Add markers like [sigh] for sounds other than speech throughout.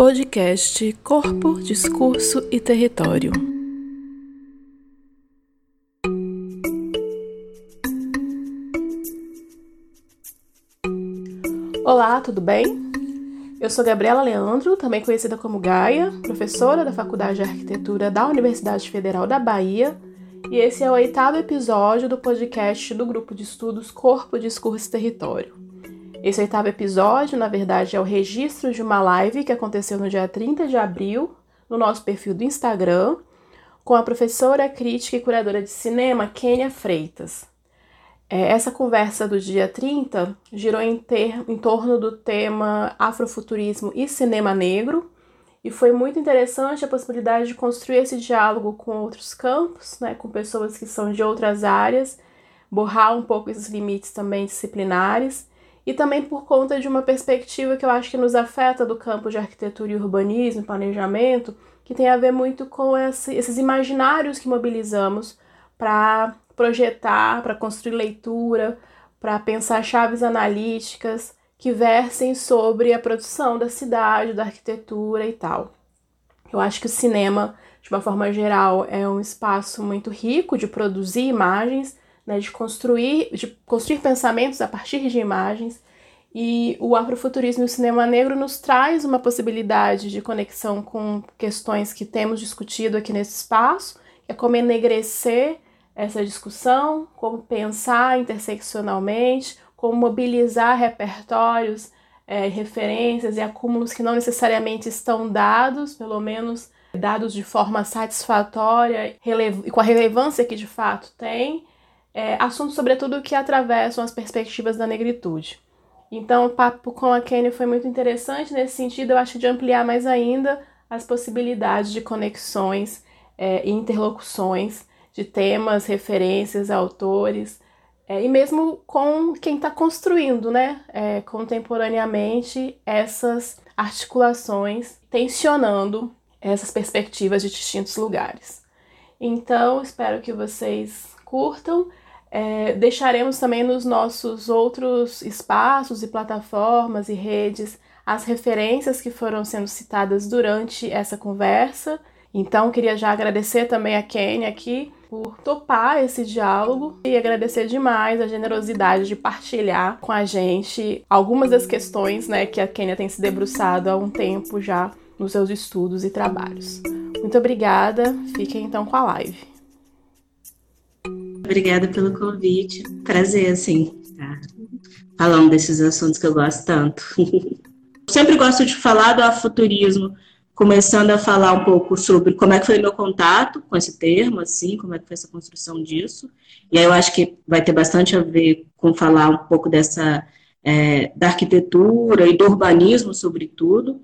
Podcast Corpo, Discurso e Território. Olá, tudo bem? Eu sou Gabriela Leandro, também conhecida como Gaia, professora da Faculdade de Arquitetura da Universidade Federal da Bahia, e esse é o oitavo episódio do podcast do grupo de estudos Corpo, Discurso e Território. Esse oitavo episódio, na verdade, é o registro de uma live que aconteceu no dia 30 de abril, no nosso perfil do Instagram, com a professora, crítica e curadora de cinema Kênia Freitas. É, essa conversa do dia 30 girou em, ter, em torno do tema Afrofuturismo e Cinema Negro, e foi muito interessante a possibilidade de construir esse diálogo com outros campos, né, com pessoas que são de outras áreas, borrar um pouco esses limites também disciplinares e também por conta de uma perspectiva que eu acho que nos afeta do campo de arquitetura e urbanismo, planejamento, que tem a ver muito com esse, esses imaginários que mobilizamos para projetar, para construir leitura, para pensar chaves analíticas que versem sobre a produção da cidade, da arquitetura e tal. Eu acho que o cinema, de uma forma geral, é um espaço muito rico de produzir imagens né, de construir, de construir pensamentos a partir de imagens. E o afrofuturismo e o cinema negro nos traz uma possibilidade de conexão com questões que temos discutido aqui nesse espaço, é como enegrecer essa discussão, como pensar interseccionalmente, como mobilizar repertórios, é, referências e acúmulos que não necessariamente estão dados, pelo menos dados de forma satisfatória e com a relevância que de fato tem, é, assuntos, sobretudo, que atravessam as perspectivas da negritude. Então, o papo com a Kenny foi muito interessante nesse sentido, eu acho, de ampliar mais ainda as possibilidades de conexões é, e interlocuções de temas, referências, autores, é, e mesmo com quem está construindo, né, é, contemporaneamente, essas articulações, tensionando essas perspectivas de distintos lugares. Então, espero que vocês curtam é, deixaremos também nos nossos outros espaços e plataformas e redes as referências que foram sendo citadas durante essa conversa. Então, queria já agradecer também a Kênia aqui por topar esse diálogo e agradecer demais a generosidade de partilhar com a gente algumas das questões né, que a Kênia tem se debruçado há um tempo já nos seus estudos e trabalhos. Muito obrigada, fiquem então com a live. Obrigada pelo convite. Prazer, assim, estar falando desses assuntos que eu gosto tanto. [laughs] Sempre gosto de falar do afuturismo, começando a falar um pouco sobre como é que foi meu contato com esse termo, assim, como é que foi essa construção disso. E aí eu acho que vai ter bastante a ver com falar um pouco dessa é, da arquitetura e do urbanismo, sobretudo.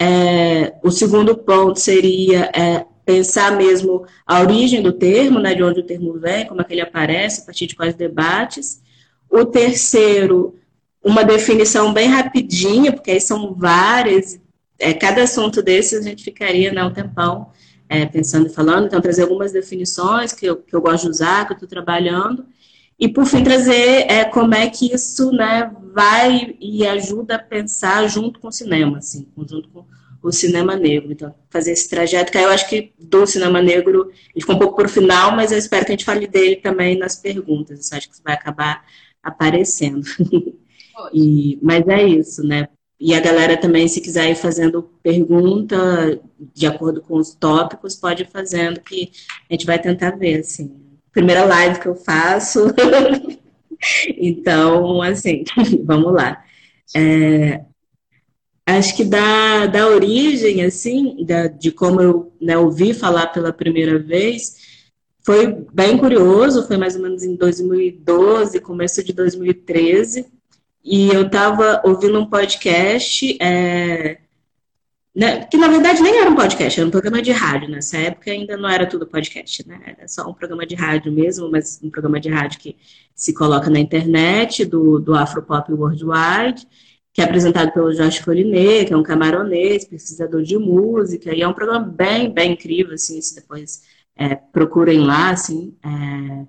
É, o segundo ponto seria é, pensar mesmo a origem do termo, né, de onde o termo vem, como é que ele aparece, a partir de quais debates. O terceiro, uma definição bem rapidinha, porque aí são várias, é, cada assunto desse a gente ficaria né, um tempão é, pensando e falando, então trazer algumas definições que eu, que eu gosto de usar, que eu estou trabalhando, e por fim trazer é, como é que isso né, vai e ajuda a pensar junto com o cinema, assim, junto com o cinema negro. Então, fazer esse trajeto, que eu acho que do cinema negro, ele ficou um pouco por final, mas eu espero que a gente fale dele também nas perguntas. Eu acho que isso vai acabar aparecendo. e, mas é isso, né? E a galera também, se quiser ir fazendo pergunta de acordo com os tópicos, pode ir fazendo, que a gente vai tentar ver, assim. Primeira live que eu faço. [laughs] então, assim, [laughs] vamos lá. É, acho que da, da origem, assim, da, de como eu né, ouvi falar pela primeira vez, foi bem curioso, foi mais ou menos em 2012, começo de 2013, e eu estava ouvindo um podcast, é, né, que na verdade nem era um podcast, era um programa de rádio, nessa época ainda não era tudo podcast, né, era só um programa de rádio mesmo, mas um programa de rádio que se coloca na internet, do, do Afropop Worldwide, que é apresentado pelo Jorge Colinet, que é um camaronês, pesquisador de música, e é um programa bem, bem incrível, assim, se depois é, procurem lá, assim, é,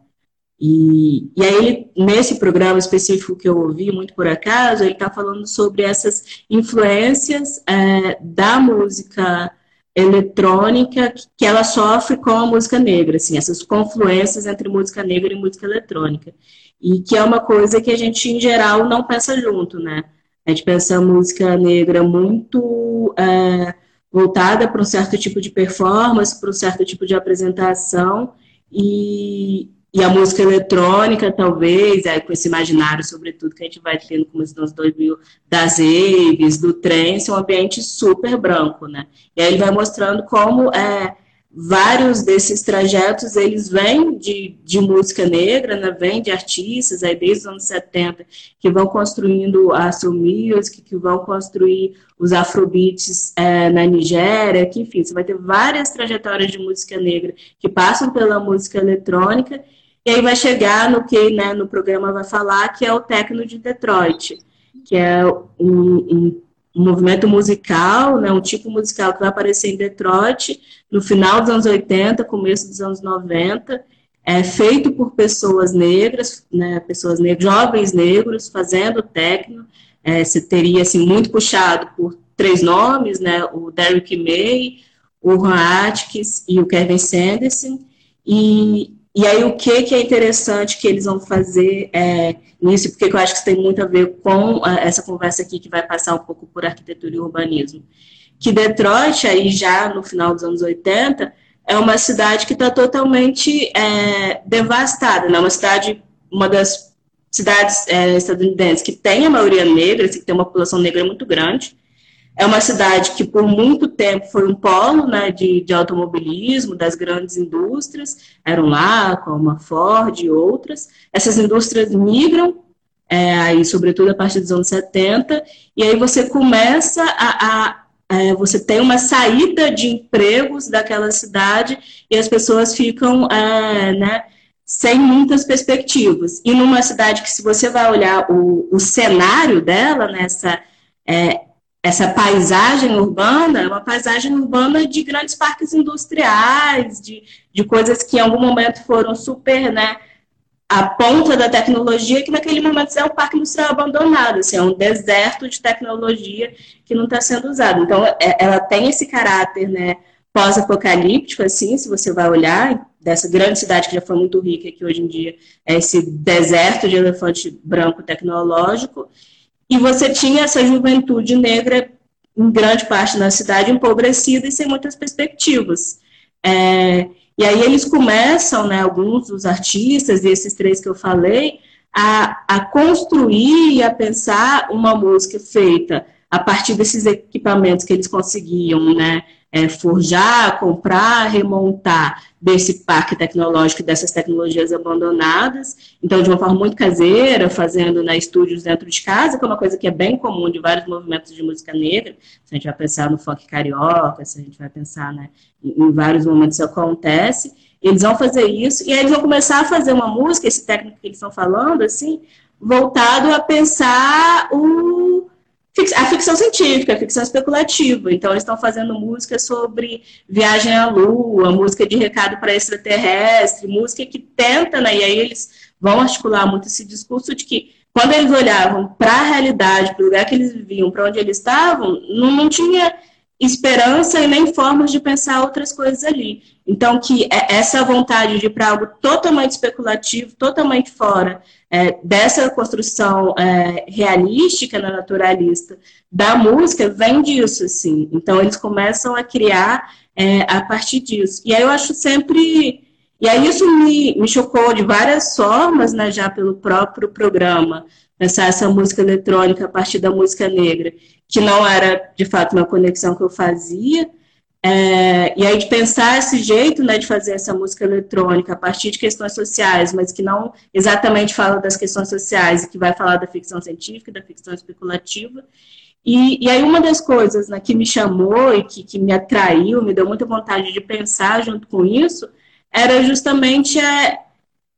E, e aí, nesse programa específico que eu ouvi, muito por acaso, ele está falando sobre essas influências é, da música eletrônica que ela sofre com a música negra, assim, essas confluências entre música negra e música eletrônica. E que é uma coisa que a gente, em geral, não pensa junto, né? A gente pensa a música negra muito é, voltada para um certo tipo de performance, para um certo tipo de apresentação, e, e a música eletrônica, talvez, é, com esse imaginário, sobretudo, que a gente vai tendo como nos anos 2000, das aves, do trance, um ambiente super branco, né? E aí ele vai mostrando como é, vários desses trajetos, eles vêm de, de música negra, né? vêm de artistas, aí desde os anos 70, que vão construindo a soul music, que vão construir os afrobeats é, na Nigéria, que enfim, você vai ter várias trajetórias de música negra que passam pela música eletrônica, e aí vai chegar no que né, no programa vai falar, que é o Tecno de Detroit, que é um, um, um movimento musical, né, um tipo musical que vai aparecer em Detroit no final dos anos 80, começo dos anos 90, é feito por pessoas negras, né, pessoas negras, jovens negros fazendo techno, é, se teria assim muito puxado por três nomes, né, o Derrick May, o Ron Atkins e o Kevin Sanderson, e e aí, o que, que é interessante que eles vão fazer é, nisso, porque eu acho que isso tem muito a ver com a, essa conversa aqui, que vai passar um pouco por arquitetura e urbanismo. Que Detroit, aí já no final dos anos 80, é uma cidade que está totalmente é, devastada, né? uma cidade, uma das cidades é, estadunidenses que tem a maioria negra, assim, que tem uma população negra muito grande, é uma cidade que por muito tempo foi um polo né, de, de automobilismo, das grandes indústrias, eram lá, como a Ford e outras. Essas indústrias migram, é, aí, sobretudo a partir dos anos 70, e aí você começa a, a é, você tem uma saída de empregos daquela cidade e as pessoas ficam é, né, sem muitas perspectivas. E numa cidade que, se você vai olhar o, o cenário dela, nessa é, essa paisagem urbana é uma paisagem urbana de grandes parques industriais, de, de coisas que em algum momento foram super, né, a ponta da tecnologia, que naquele momento é um parque industrial abandonado, assim, é um deserto de tecnologia que não está sendo usado. Então, é, ela tem esse caráter, né, pós-apocalíptico, assim, se você vai olhar, dessa grande cidade que já foi muito rica, que hoje em dia é esse deserto de elefante branco tecnológico, e você tinha essa juventude negra, em grande parte da cidade, empobrecida e sem muitas perspectivas. É, e aí eles começam, né, alguns dos artistas, e esses três que eu falei, a, a construir e a pensar uma música feita a partir desses equipamentos que eles conseguiam, né, é, forjar, comprar, remontar desse parque tecnológico, dessas tecnologias abandonadas, então de uma forma muito caseira, fazendo né, estúdios dentro de casa, que é uma coisa que é bem comum de vários movimentos de música negra, se a gente vai pensar no funk carioca, se a gente vai pensar né, em, vários momentos isso acontece, eles vão fazer isso, e aí eles vão começar a fazer uma música, esse técnico que eles estão falando, assim, voltado a pensar o a ficção científica, a ficção especulativa. Então, eles estão fazendo música sobre viagem à Lua, música de recado para extraterrestre, música que tenta, né? E aí eles vão articular muito esse discurso de que quando eles olhavam para a realidade, para o lugar que eles viviam, para onde eles estavam, não, não tinha esperança e nem formas de pensar outras coisas ali. Então, que é essa vontade de ir para algo totalmente especulativo, totalmente fora é, dessa construção é, realística, né, naturalista, da música, vem disso, assim. Então, eles começam a criar é, a partir disso. E aí eu acho sempre... E aí isso me, me chocou de várias formas, né, já pelo próprio programa, pensar essa música eletrônica a partir da música negra, que não era, de fato, uma conexão que eu fazia, é, e aí de pensar esse jeito né, de fazer essa música eletrônica a partir de questões sociais, mas que não exatamente fala das questões sociais e que vai falar da ficção científica, da ficção especulativa. E, e aí uma das coisas né, que me chamou e que, que me atraiu, me deu muita vontade de pensar junto com isso, era justamente é,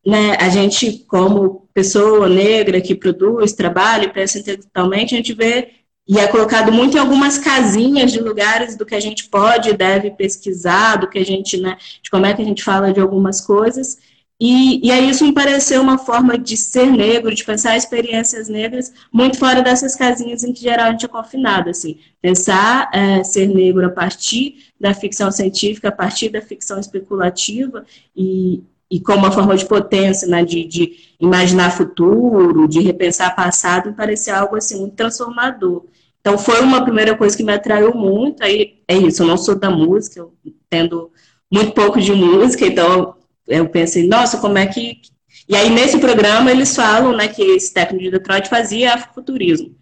né, a gente, como pessoa negra que produz, trabalha e pensa intelectualmente, a gente vê e é colocado muito em algumas casinhas de lugares do que a gente pode e deve pesquisar, do que a gente, né, de como é que a gente fala de algumas coisas. E, e aí isso me pareceu uma forma de ser negro, de pensar experiências negras muito fora dessas casinhas em que geral a gente é confinado, assim. Pensar é, ser negro a partir da ficção científica, a partir da ficção especulativa e, e como uma forma de potência, né, de, de imaginar futuro, de repensar passado, me parecia algo assim muito transformador. Então foi uma primeira coisa que me atraiu muito. Aí é isso, eu não sou da música, eu entendo muito pouco de música, então eu pensei, nossa, como é que. E aí, nesse programa, eles falam né, que esse técnico de Detroit fazia afrofuturismo.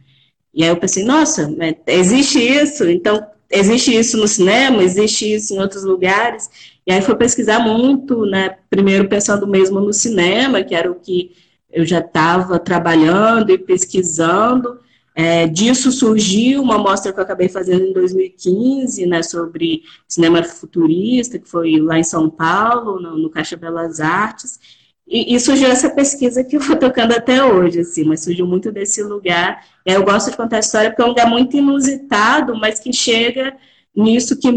E aí eu pensei, nossa, existe isso, então existe isso no cinema, existe isso em outros lugares. E aí foi pesquisar muito, né? Primeiro pensando mesmo no cinema, que era o que eu já estava trabalhando e pesquisando. É, disso surgiu uma mostra que eu acabei fazendo em 2015, né, sobre cinema futurista, que foi lá em São Paulo, no, no Caixa Belas Artes, e, e, surgiu essa pesquisa que eu vou tocando até hoje, assim, mas surgiu muito desse lugar. Eu gosto de contar a história porque é um lugar muito inusitado, mas que chega nisso que,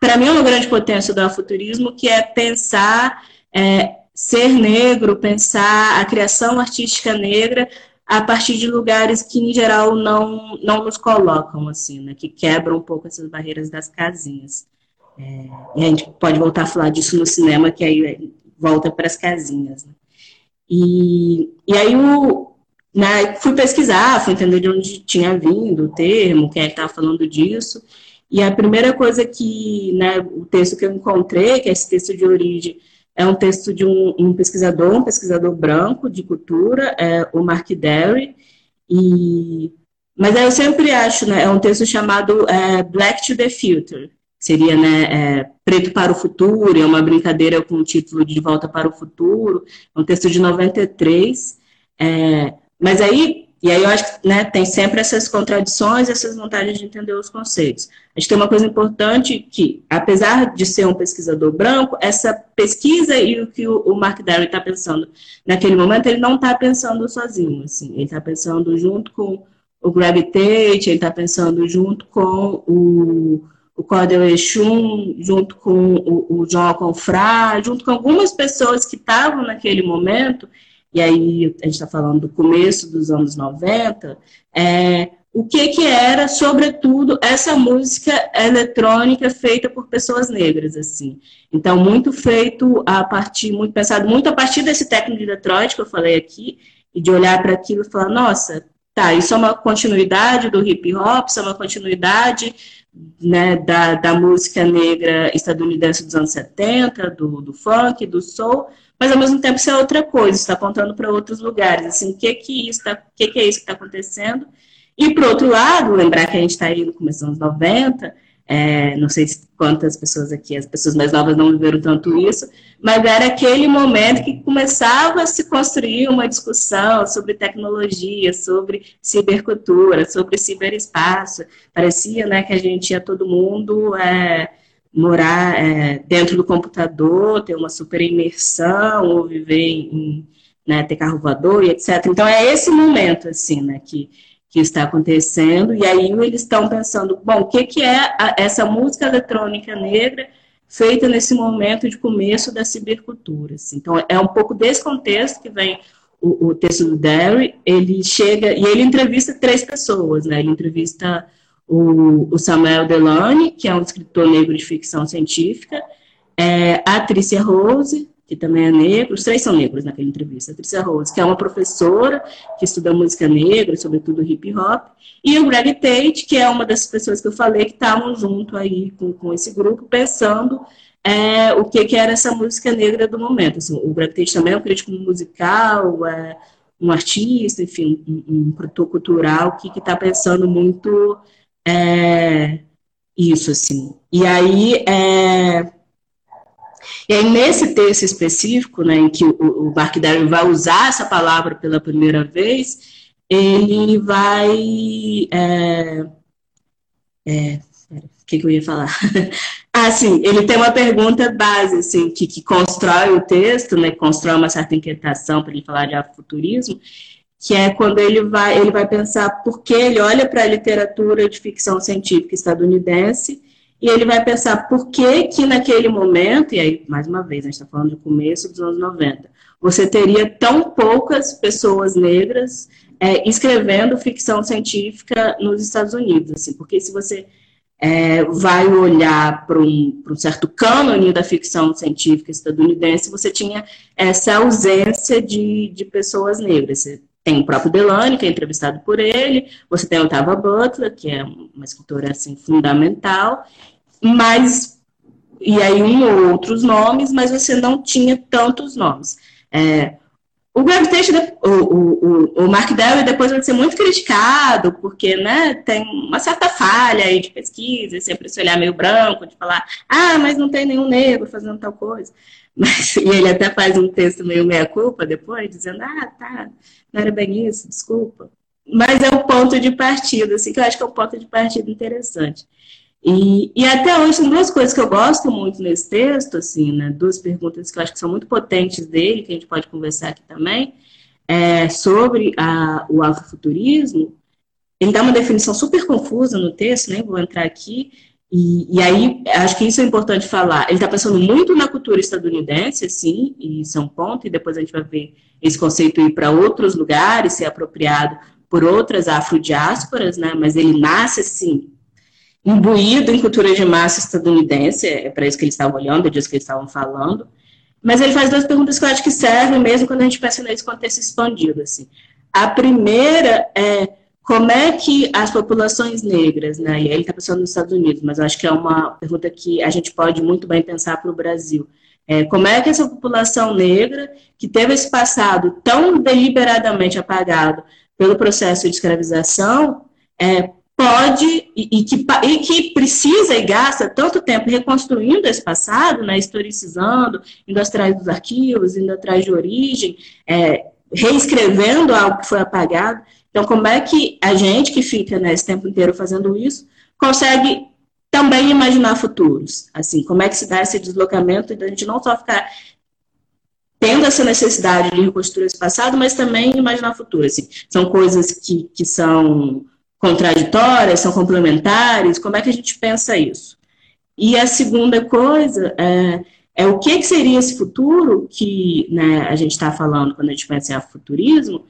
para mim, é uma grande potência do futurismo, que é pensar é, ser negro, pensar a criação artística negra a partir de lugares que, em geral, não, não nos colocam, assim, né? Que quebram um pouco essas barreiras das casinhas. É, e a gente pode voltar a falar disso no cinema, que aí volta para as casinhas. Né? E, e aí o, né, fui pesquisar, fui entender de onde tinha vindo o termo, quem que estava falando disso. E a primeira coisa que, né, o texto que eu encontrei, que é esse texto de origem, é um texto de um, um pesquisador, um pesquisador branco de cultura, é o Mark Derry, e mas eu sempre acho, né, é um texto chamado é, Black to the Future, seria, né, é, Preto para o Futuro, é uma brincadeira com o título de Volta para o Futuro, é um texto de 93, é, mas aí e aí eu acho que né, tem sempre essas contradições, essas vontades de entender os conceitos. A gente tem uma coisa importante que, apesar de ser um pesquisador branco, essa pesquisa e o que o Mark Darry está pensando naquele momento, ele não está pensando sozinho, assim, ele está pensando junto com o Greg Tate, ele está pensando junto com o, o Cordel Exum, junto com o, o John Confrá, junto com algumas pessoas que estavam naquele momento e aí a gente está falando do começo dos anos 90, é, o que, que era, sobretudo, essa música eletrônica feita por pessoas negras, assim. Então, muito feito a partir, muito pensado muito a partir desse técnico de Detroit que eu falei aqui, e de olhar para aquilo e falar, nossa, tá, isso é uma continuidade do hip hop, isso é uma continuidade né, da, da música negra estadunidense dos anos 70, do, do funk, do soul, mas ao mesmo tempo isso é outra coisa, está apontando para outros lugares, assim, o que que, isso tá, que, que é isso que está acontecendo? E, por outro lado, lembrar que a gente está aí no começo dos anos 90, é, não sei quantas pessoas aqui, as pessoas mais novas não viveram tanto isso, mas era aquele momento que começava a se construir uma discussão sobre tecnologia, sobre cibercultura, sobre ciberespaço. Parecia né, que a gente ia todo mundo é, morar é, dentro do computador, ter uma super imersão, ou viver em, né, ter carro voador e etc. Então é esse momento, assim, né, que, que está acontecendo, e aí eles estão pensando, bom, o que, que é a, essa música eletrônica negra feita nesse momento de começo da cibercultura. Assim. Então é um pouco desse contexto que vem o, o texto do Derry, ele chega, e ele entrevista três pessoas, né, ele entrevista o, o Samuel Delany, que é um escritor negro de ficção científica, é, a Trícia Rose, que também é negro, os três são negros naquela entrevista, a Trícia Rose, que é uma professora que estuda música negra, sobretudo hip hop, e o Greg Tate, que é uma das pessoas que eu falei que estavam junto aí com, com esse grupo, pensando é, o que, que era essa música negra do momento. Assim, o Greg Tate também é um crítico musical, é, um artista, enfim, um, um produtor cultural que está pensando muito é, isso, assim. E aí, é, e aí, nesse texto específico, né, em que o, o Darwin vai usar essa palavra pela primeira vez, ele vai. É, é, o que, que eu ia falar? [laughs] ah, sim, ele tem uma pergunta base, assim, que, que constrói o texto, né, constrói uma certa inquietação para ele falar de afrofuturismo, que é quando ele vai, ele vai pensar por que ele olha para a literatura de ficção científica estadunidense e ele vai pensar por que que naquele momento, e aí, mais uma vez, a gente está falando do começo dos anos 90, você teria tão poucas pessoas negras é, escrevendo ficção científica nos Estados Unidos, assim, porque se você é, vai olhar para um, um, certo cânone da ficção científica estadunidense, você tinha essa ausência de, de pessoas negras. Você tem o próprio Delany, que é entrevistado por ele, você tem a Otava Butler, que é uma escritora assim, fundamental, mas e aí um ou outros nomes, mas você não tinha tantos nomes. É, o Gravitation, o, o, o Mark Dell depois vai ser muito criticado, porque né, tem uma certa falha aí de pesquisa, sempre esse olhar meio branco, de falar, ah, mas não tem nenhum negro fazendo tal coisa. [laughs] Mas, e ele até faz um texto meio meia-culpa depois, dizendo, ah, tá, não era bem isso, desculpa. Mas é o ponto de partida, assim, que eu acho que é um ponto de partida interessante. E, e até hoje tem duas coisas que eu gosto muito nesse texto, assim, né? Duas perguntas que eu acho que são muito potentes dele, que a gente pode conversar aqui também, é, sobre a, o afrofuturismo. Ele dá uma definição super confusa no texto, nem né? vou entrar aqui, e, e, aí, acho que isso é importante falar. Ele está pensando muito na cultura estadunidense, sim, e isso é um ponto, e depois a gente vai ver esse conceito ir para outros lugares, ser apropriado por outras afrodiásporas, né? Mas ele nasce, assim, imbuído em cultura de massa estadunidense, é para isso que eles estavam olhando, é disso que eles estavam falando. Mas ele faz duas perguntas que eu acho que servem mesmo quando a gente pensa nesse contexto expandido. Assim. A primeira é como é que as populações negras, né, e aí ele está pensando nos Estados Unidos, mas acho que é uma pergunta que a gente pode muito bem pensar para o Brasil. É, como é que essa população negra, que teve esse passado tão deliberadamente apagado pelo processo de escravização, é, pode e, e, que, e que precisa e gasta tanto tempo reconstruindo esse passado, né, historicizando, indo atrás dos arquivos, indo atrás de origem, é, reescrevendo algo que foi apagado. Então, como é que a gente que fica né, esse tempo inteiro fazendo isso consegue também imaginar futuros? Assim, como é que se dá esse deslocamento da gente não só ficar tendo essa necessidade de reconstruir esse passado, mas também imaginar futuro. Assim, são coisas que, que são contraditórias, são complementares? Como é que a gente pensa isso? E a segunda coisa é, é o que, que seria esse futuro que né, a gente está falando quando a gente pensa em futurismo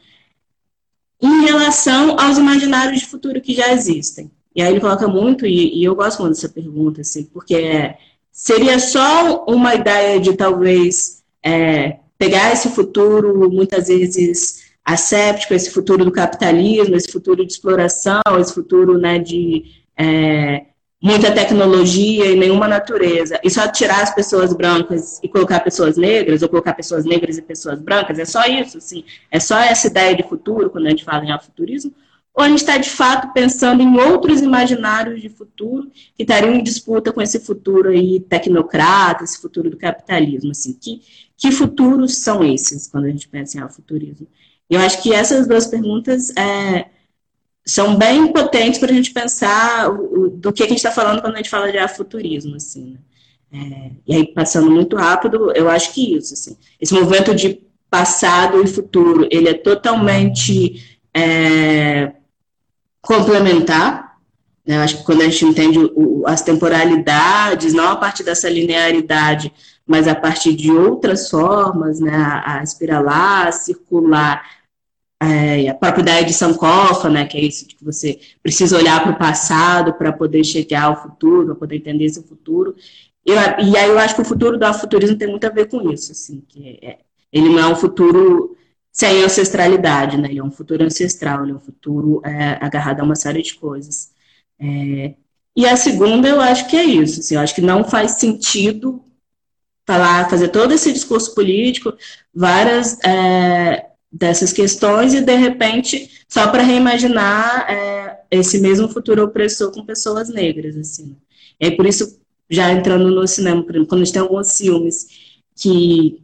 em relação aos imaginários de futuro que já existem. E aí ele coloca muito, e, e eu gosto muito dessa pergunta, assim, porque seria só uma ideia de talvez é, pegar esse futuro, muitas vezes asséptico, esse futuro do capitalismo, esse futuro de exploração, esse futuro né, de é, muita tecnologia e nenhuma natureza, e só tirar as pessoas brancas e colocar pessoas negras, ou colocar pessoas negras e pessoas brancas, é só isso, assim, é só essa ideia de futuro, quando a gente fala em afuturismo, ou a gente está de fato pensando em outros imaginários de futuro que estariam em disputa com esse futuro aí tecnocrata, esse futuro do capitalismo, assim, que, que futuros são esses quando a gente pensa em afuturismo? Eu acho que essas duas perguntas é, são bem potentes para a gente pensar o, do que a gente está falando quando a gente fala de afuturismo, assim. Né? É, e aí, passando muito rápido, eu acho que isso, assim, esse movimento de passado e futuro, ele é totalmente é, complementar, né? Eu acho que quando a gente entende o, as temporalidades, não a partir dessa linearidade, mas a partir de outras formas, né, a, a espiralar, a circular, é, a própria ideia de Sankofa, né, que é isso de que você precisa olhar para o passado para poder chegar ao futuro, para poder entender esse futuro. Eu, e aí eu acho que o futuro do afuturismo tem muito a ver com isso, assim, que é, ele não é um futuro sem ancestralidade, né, ele é um futuro ancestral, ele é um futuro é, agarrado a uma série de coisas. É, e a segunda, eu acho que é isso, assim, eu acho que não faz sentido falar, fazer todo esse discurso político, várias é, dessas questões, e de repente, só para reimaginar é, esse mesmo futuro opressor com pessoas negras, assim. Aí, por isso, já entrando no cinema, quando a gente tem alguns filmes que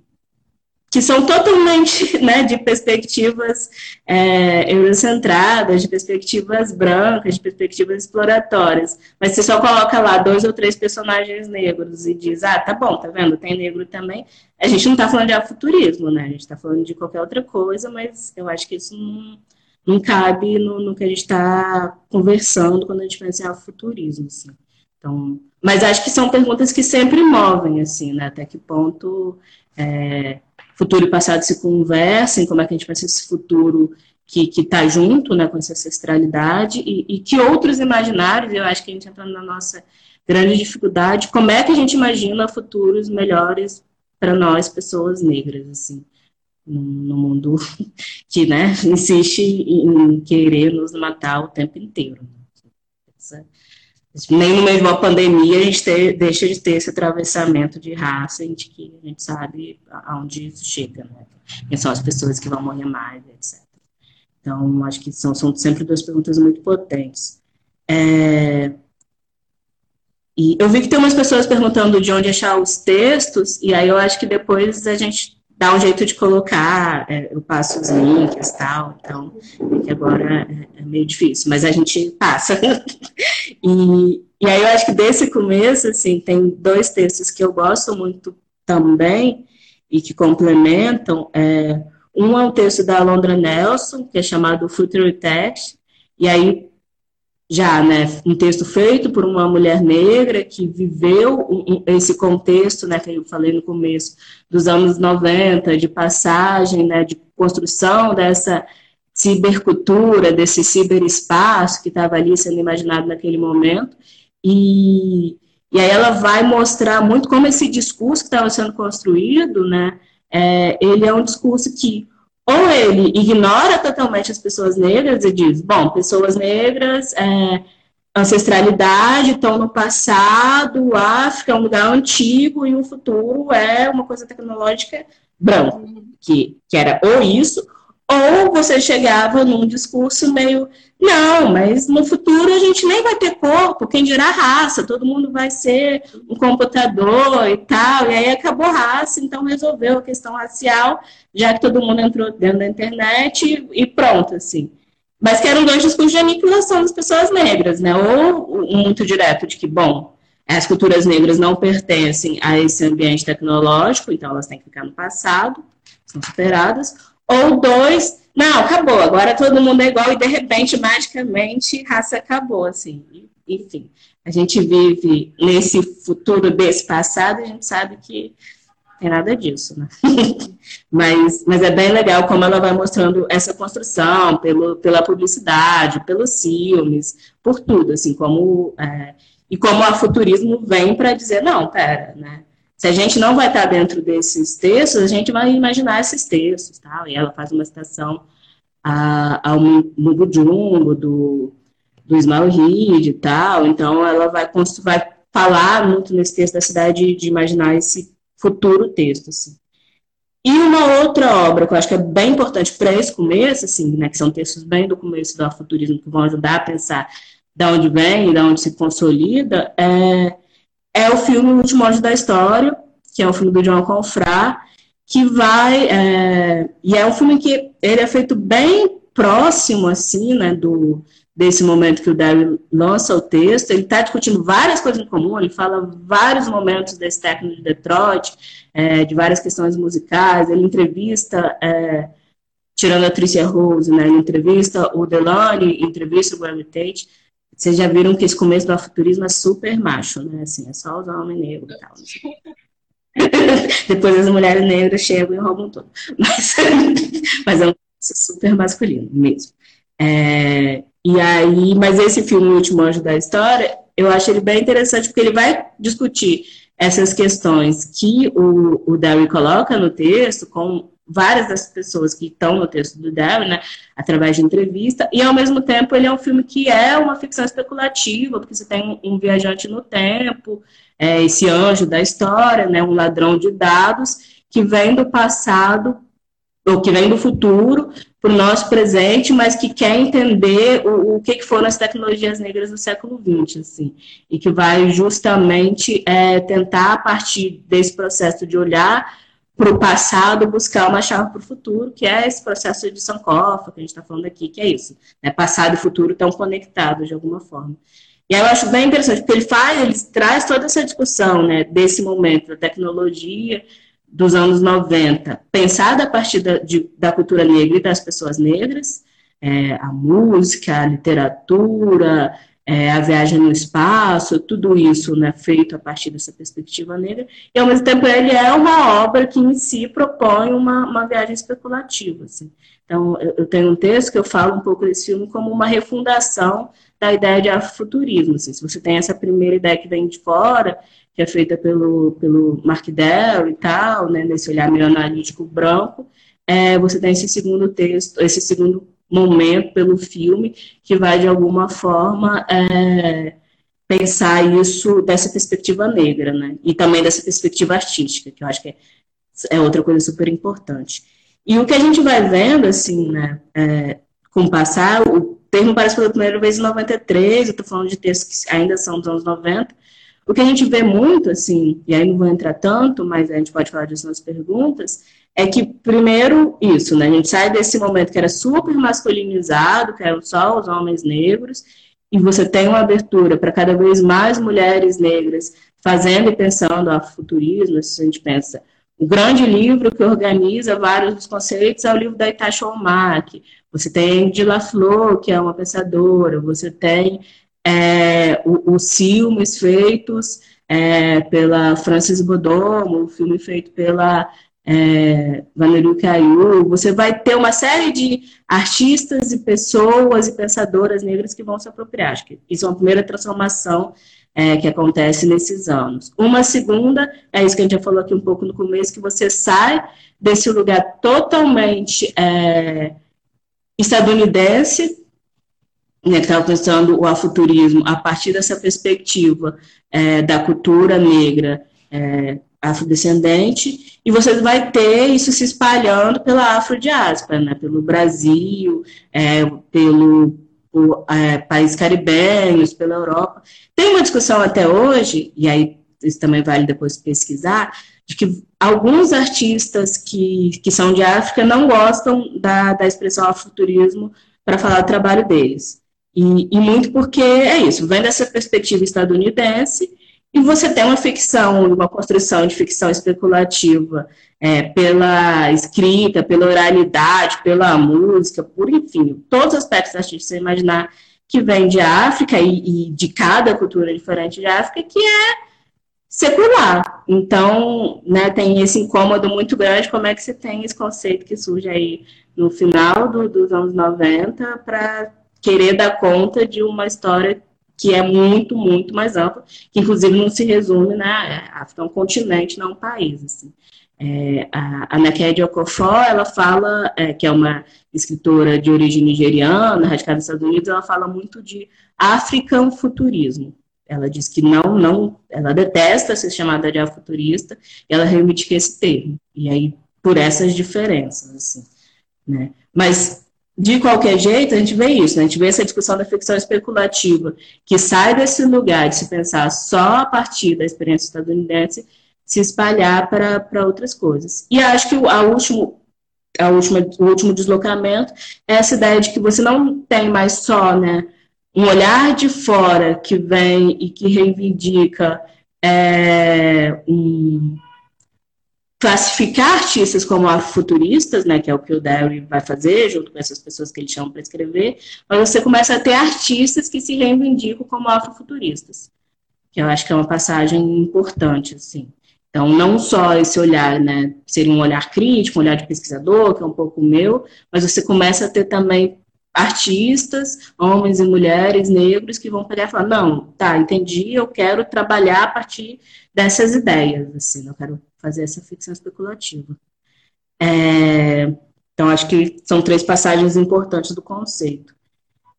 que são totalmente [laughs] né, de perspectivas é, eurocentradas, de perspectivas brancas, de perspectivas exploratórias. Mas você só coloca lá dois ou três personagens negros e diz, ah, tá bom, tá vendo, tem negro também. A gente não está falando de afuturismo, né? A gente está falando de qualquer outra coisa, mas eu acho que isso não, não cabe no, no que a gente está conversando quando a gente pensa em afuturismo. Assim. Então, mas acho que são perguntas que sempre movem, assim, né? Até que ponto é, futuro e passado se conversam, como é que a gente ser esse futuro que está junto né, com essa ancestralidade e, e, que outros imaginários, eu acho que a gente entra na nossa grande dificuldade, como é que a gente imagina futuros melhores para nós, pessoas negras, assim, no mundo [laughs] que, né, insiste em querer nos matar o tempo inteiro. Nem no de uma pandemia a gente deixa de ter esse atravessamento de raça, de que a gente sabe aonde isso chega, né? Quem são as pessoas que vão morrer mais, etc. Então, acho que são, são sempre duas perguntas muito potentes. É, e eu vi que tem umas pessoas perguntando de onde achar os textos, e aí eu acho que depois a gente dá um jeito de colocar, é, eu passo os links e tal, então, é que agora é, é, meio difícil, mas a gente passa. [laughs] e, e aí eu acho que desse começo, assim, tem dois textos que eu gosto muito também, e que complementam, é, um é um texto da Alondra Nelson, que é chamado Future Text, e aí já, né, um texto feito por uma mulher negra que viveu esse contexto, né, que eu falei no começo, dos anos 90, de passagem, né, de construção dessa cibercultura, desse ciberespaço que estava ali sendo imaginado naquele momento, e, e aí ela vai mostrar muito como esse discurso que estava sendo construído, né, é, ele é um discurso que ou ele ignora totalmente as pessoas negras e diz, bom, pessoas negras, é, ancestralidade, estão no passado, África é um lugar antigo e o futuro é uma coisa tecnológica branca, que, que era ou isso, ou você chegava num discurso meio, não, mas no futuro a gente nem vai ter corpo, quem dirá raça, todo mundo vai ser um computador e tal, e aí acabou raça, então resolveu a questão racial, já que todo mundo entrou dentro da internet e, pronto, assim. Mas que eram dois discursos de aniquilação das pessoas negras, né? Ou um muito direto de que, bom, as culturas negras não pertencem a esse ambiente tecnológico, então elas têm que ficar no passado, são superadas, ou dois, não, acabou, agora todo mundo é igual e de repente, magicamente, raça acabou, assim. Enfim, a gente vive nesse futuro desse passado, a gente sabe que tem nada disso, né? [laughs] mas, mas é bem legal como ela vai mostrando essa construção pelo, pela publicidade, pelos filmes, por tudo, assim, como é, e como o futurismo vem para dizer, não, pera, né? Se a gente não vai estar dentro desses textos, a gente vai imaginar esses textos, tal. E ela faz uma citação ao Mundo Jumbo, do, do Ismael Reed e tal. Então, ela vai, vai falar muito nesse texto da cidade de imaginar esse futuro texto, assim. E uma outra obra que eu acho que é bem importante para esse começo, assim, né, que são textos bem do começo do afuturismo que vão ajudar a pensar de onde vem de onde se consolida, é é o filme O Último Anjo da História, que é o filme do John Confrá, que vai. É, e é um filme que ele é feito bem próximo, assim, né, do, desse momento que o Darryl lança o texto. Ele está discutindo várias coisas em comum, ele fala vários momentos desse técnico de Detroit, é, de várias questões musicais, ele entrevista. É, tirando a Tricia Rose, né, ele entrevista o Delany, entrevista o Grammy Tate, vocês já viram que esse começo do afuturismo é super macho, né? Assim, é só os homens negros e tal. [laughs] Depois as mulheres negras chegam e roubam tudo. Mas, [laughs] mas é um super masculino mesmo. É, e aí, mas esse filme, O Último Anjo da História, eu acho ele bem interessante porque ele vai discutir essas questões que o, o Darry coloca no texto, com várias das pessoas que estão no texto do Darwin, né, através de entrevista, e ao mesmo tempo ele é um filme que é uma ficção especulativa, porque você tem um, viajante no tempo, é, esse anjo da história, né, um ladrão de dados, que vem do passado, ou que vem do futuro, para o nosso presente, mas que quer entender o, o que, que foram as tecnologias negras do século XX, assim, e que vai justamente é, tentar, a partir desse processo de olhar para o passado buscar uma chave para o futuro, que é esse processo de Sankofa, que a gente está falando aqui, que é isso. Né? Passado e futuro estão conectados de alguma forma. E eu acho bem interessante, porque ele faz, ele traz toda essa discussão né, desse momento da tecnologia dos anos 90, pensada a partir da, de, da cultura negra e das pessoas negras, é, a música, a literatura, é, a viagem no espaço, tudo isso né, feito a partir dessa perspectiva negra, e ao mesmo tempo ele é uma obra que em si propõe uma, uma viagem especulativa. Assim. Então, eu, tenho um texto que eu falo um pouco desse filme como uma refundação da ideia de afrofuturismo. Assim. Se você tem essa primeira ideia que vem de fora, que é feita pelo, pelo Mark Dell e tal, né, nesse olhar meio analítico branco, é, você tem esse segundo texto, esse segundo momento pelo filme, que vai, de alguma forma, é, pensar isso dessa perspectiva negra, né? E também dessa perspectiva artística, que eu acho que é, é outra coisa super importante. E o que a gente vai vendo, assim, né, é, com o passar, o termo aparece pela primeira vez em 93, eu estou falando de textos que ainda são dos anos 90, o que a gente vê muito, assim, e aí não vou entrar tanto, mas a gente pode falar disso nas perguntas, é que, primeiro, isso, né? A gente sai desse momento que era super masculinizado, que eram só os homens negros, e você tem uma abertura para cada vez mais mulheres negras fazendo e pensando a futurismo, se a gente pensa. O grande livro que organiza vários dos conceitos é o livro da Itacha Omak. Você tem de La Flor, que é uma pensadora, você tem é, os filmes feitos é, pela Francis Bodomo, o filme feito pela é, Valerio Caiu, você vai ter uma série de artistas e pessoas e pensadoras negras que vão se apropriar. Acho que isso é uma primeira transformação é, que acontece nesses anos. Uma segunda, é isso que a gente já falou aqui um pouco no começo, que você sai desse lugar totalmente é, estadunidense, né, que estava pensando o afuturismo a partir dessa perspectiva é, da cultura negra é, afrodescendente, e você vai ter isso se espalhando pela afrodiáspora, né, pelo Brasil, é, pelo por, é, países caribenhos, pela Europa. Tem uma discussão até hoje, e aí isso também vale depois pesquisar, de que alguns artistas que, que são de África não gostam da, da expressão afrofuturismo para falar do trabalho deles. E, e muito porque é isso, vem dessa perspectiva estadunidense, e você tem uma ficção, uma construção de ficção especulativa é, pela escrita, pela oralidade, pela música, por enfim, todos os aspectos artísticos você imaginar que vem de África e, e, de cada cultura diferente de África, que é secular. Então, né, tem esse incômodo muito grande, como é que você tem esse conceito que surge aí no final do, dos anos 90 para querer dar conta de uma história que é muito, muito mais ampla, que inclusive não se resume na África, é um continente, não um país. Assim. É, a, a Naked Okofor, ela fala, é, que é uma escritora de origem nigeriana, radicada nos Estados Unidos, ela fala muito de African futurismo. Ela diz que não, não, ela detesta ser chamada de afuturista, e ela reivindica esse termo. E aí, por essas diferenças, assim, né? Mas de qualquer jeito, a gente vê isso, né? a gente vê essa discussão da ficção especulativa, que sai desse lugar de se pensar só a partir da experiência estadunidense, se espalhar para outras coisas. E acho que a último, a última, o último deslocamento é essa ideia de que você não tem mais só né, um olhar de fora que vem e que reivindica é, um classificar artistas como afrofuturistas, né, que é o que o Derry vai fazer, junto com essas pessoas que ele chama para escrever, mas você começa a ter artistas que se reivindicam como afrofuturistas, que eu acho que é uma passagem importante, assim. Então, não só esse olhar, né, seria um olhar crítico, um olhar de pesquisador, que é um pouco o meu, mas você começa a ter também artistas, homens e mulheres negros, que vão pegar e falar, não, tá, entendi, eu quero trabalhar a partir dessas ideias, assim, eu quero fazer essa ficção especulativa. É, então, acho que são três passagens importantes do conceito.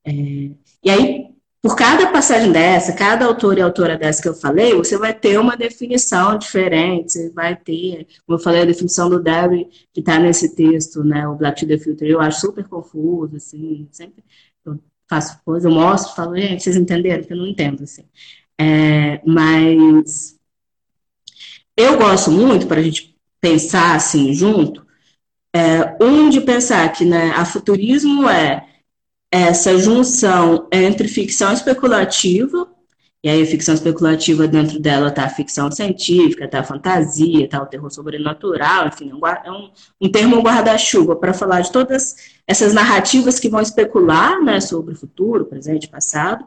É, e aí, por cada passagem dessa, cada autor e autora dessa que eu falei, você vai ter uma definição diferente, você vai ter, como eu falei, a definição do Derry, que está nesse texto, né, o Black to the Future, eu acho super confuso, assim, sempre eu faço coisa, eu mostro, falo, gente, vocês entenderam? Que eu não entendo, assim. É, mas eu gosto muito, para a gente pensar assim junto, é, um de pensar que né, a futurismo é essa junção entre ficção especulativa, e aí a ficção especulativa dentro dela tá a ficção científica, tá a fantasia, tá o terror sobrenatural, enfim, é um, um termo guarda-chuva para falar de todas essas narrativas que vão especular né, sobre o futuro, presente, passado,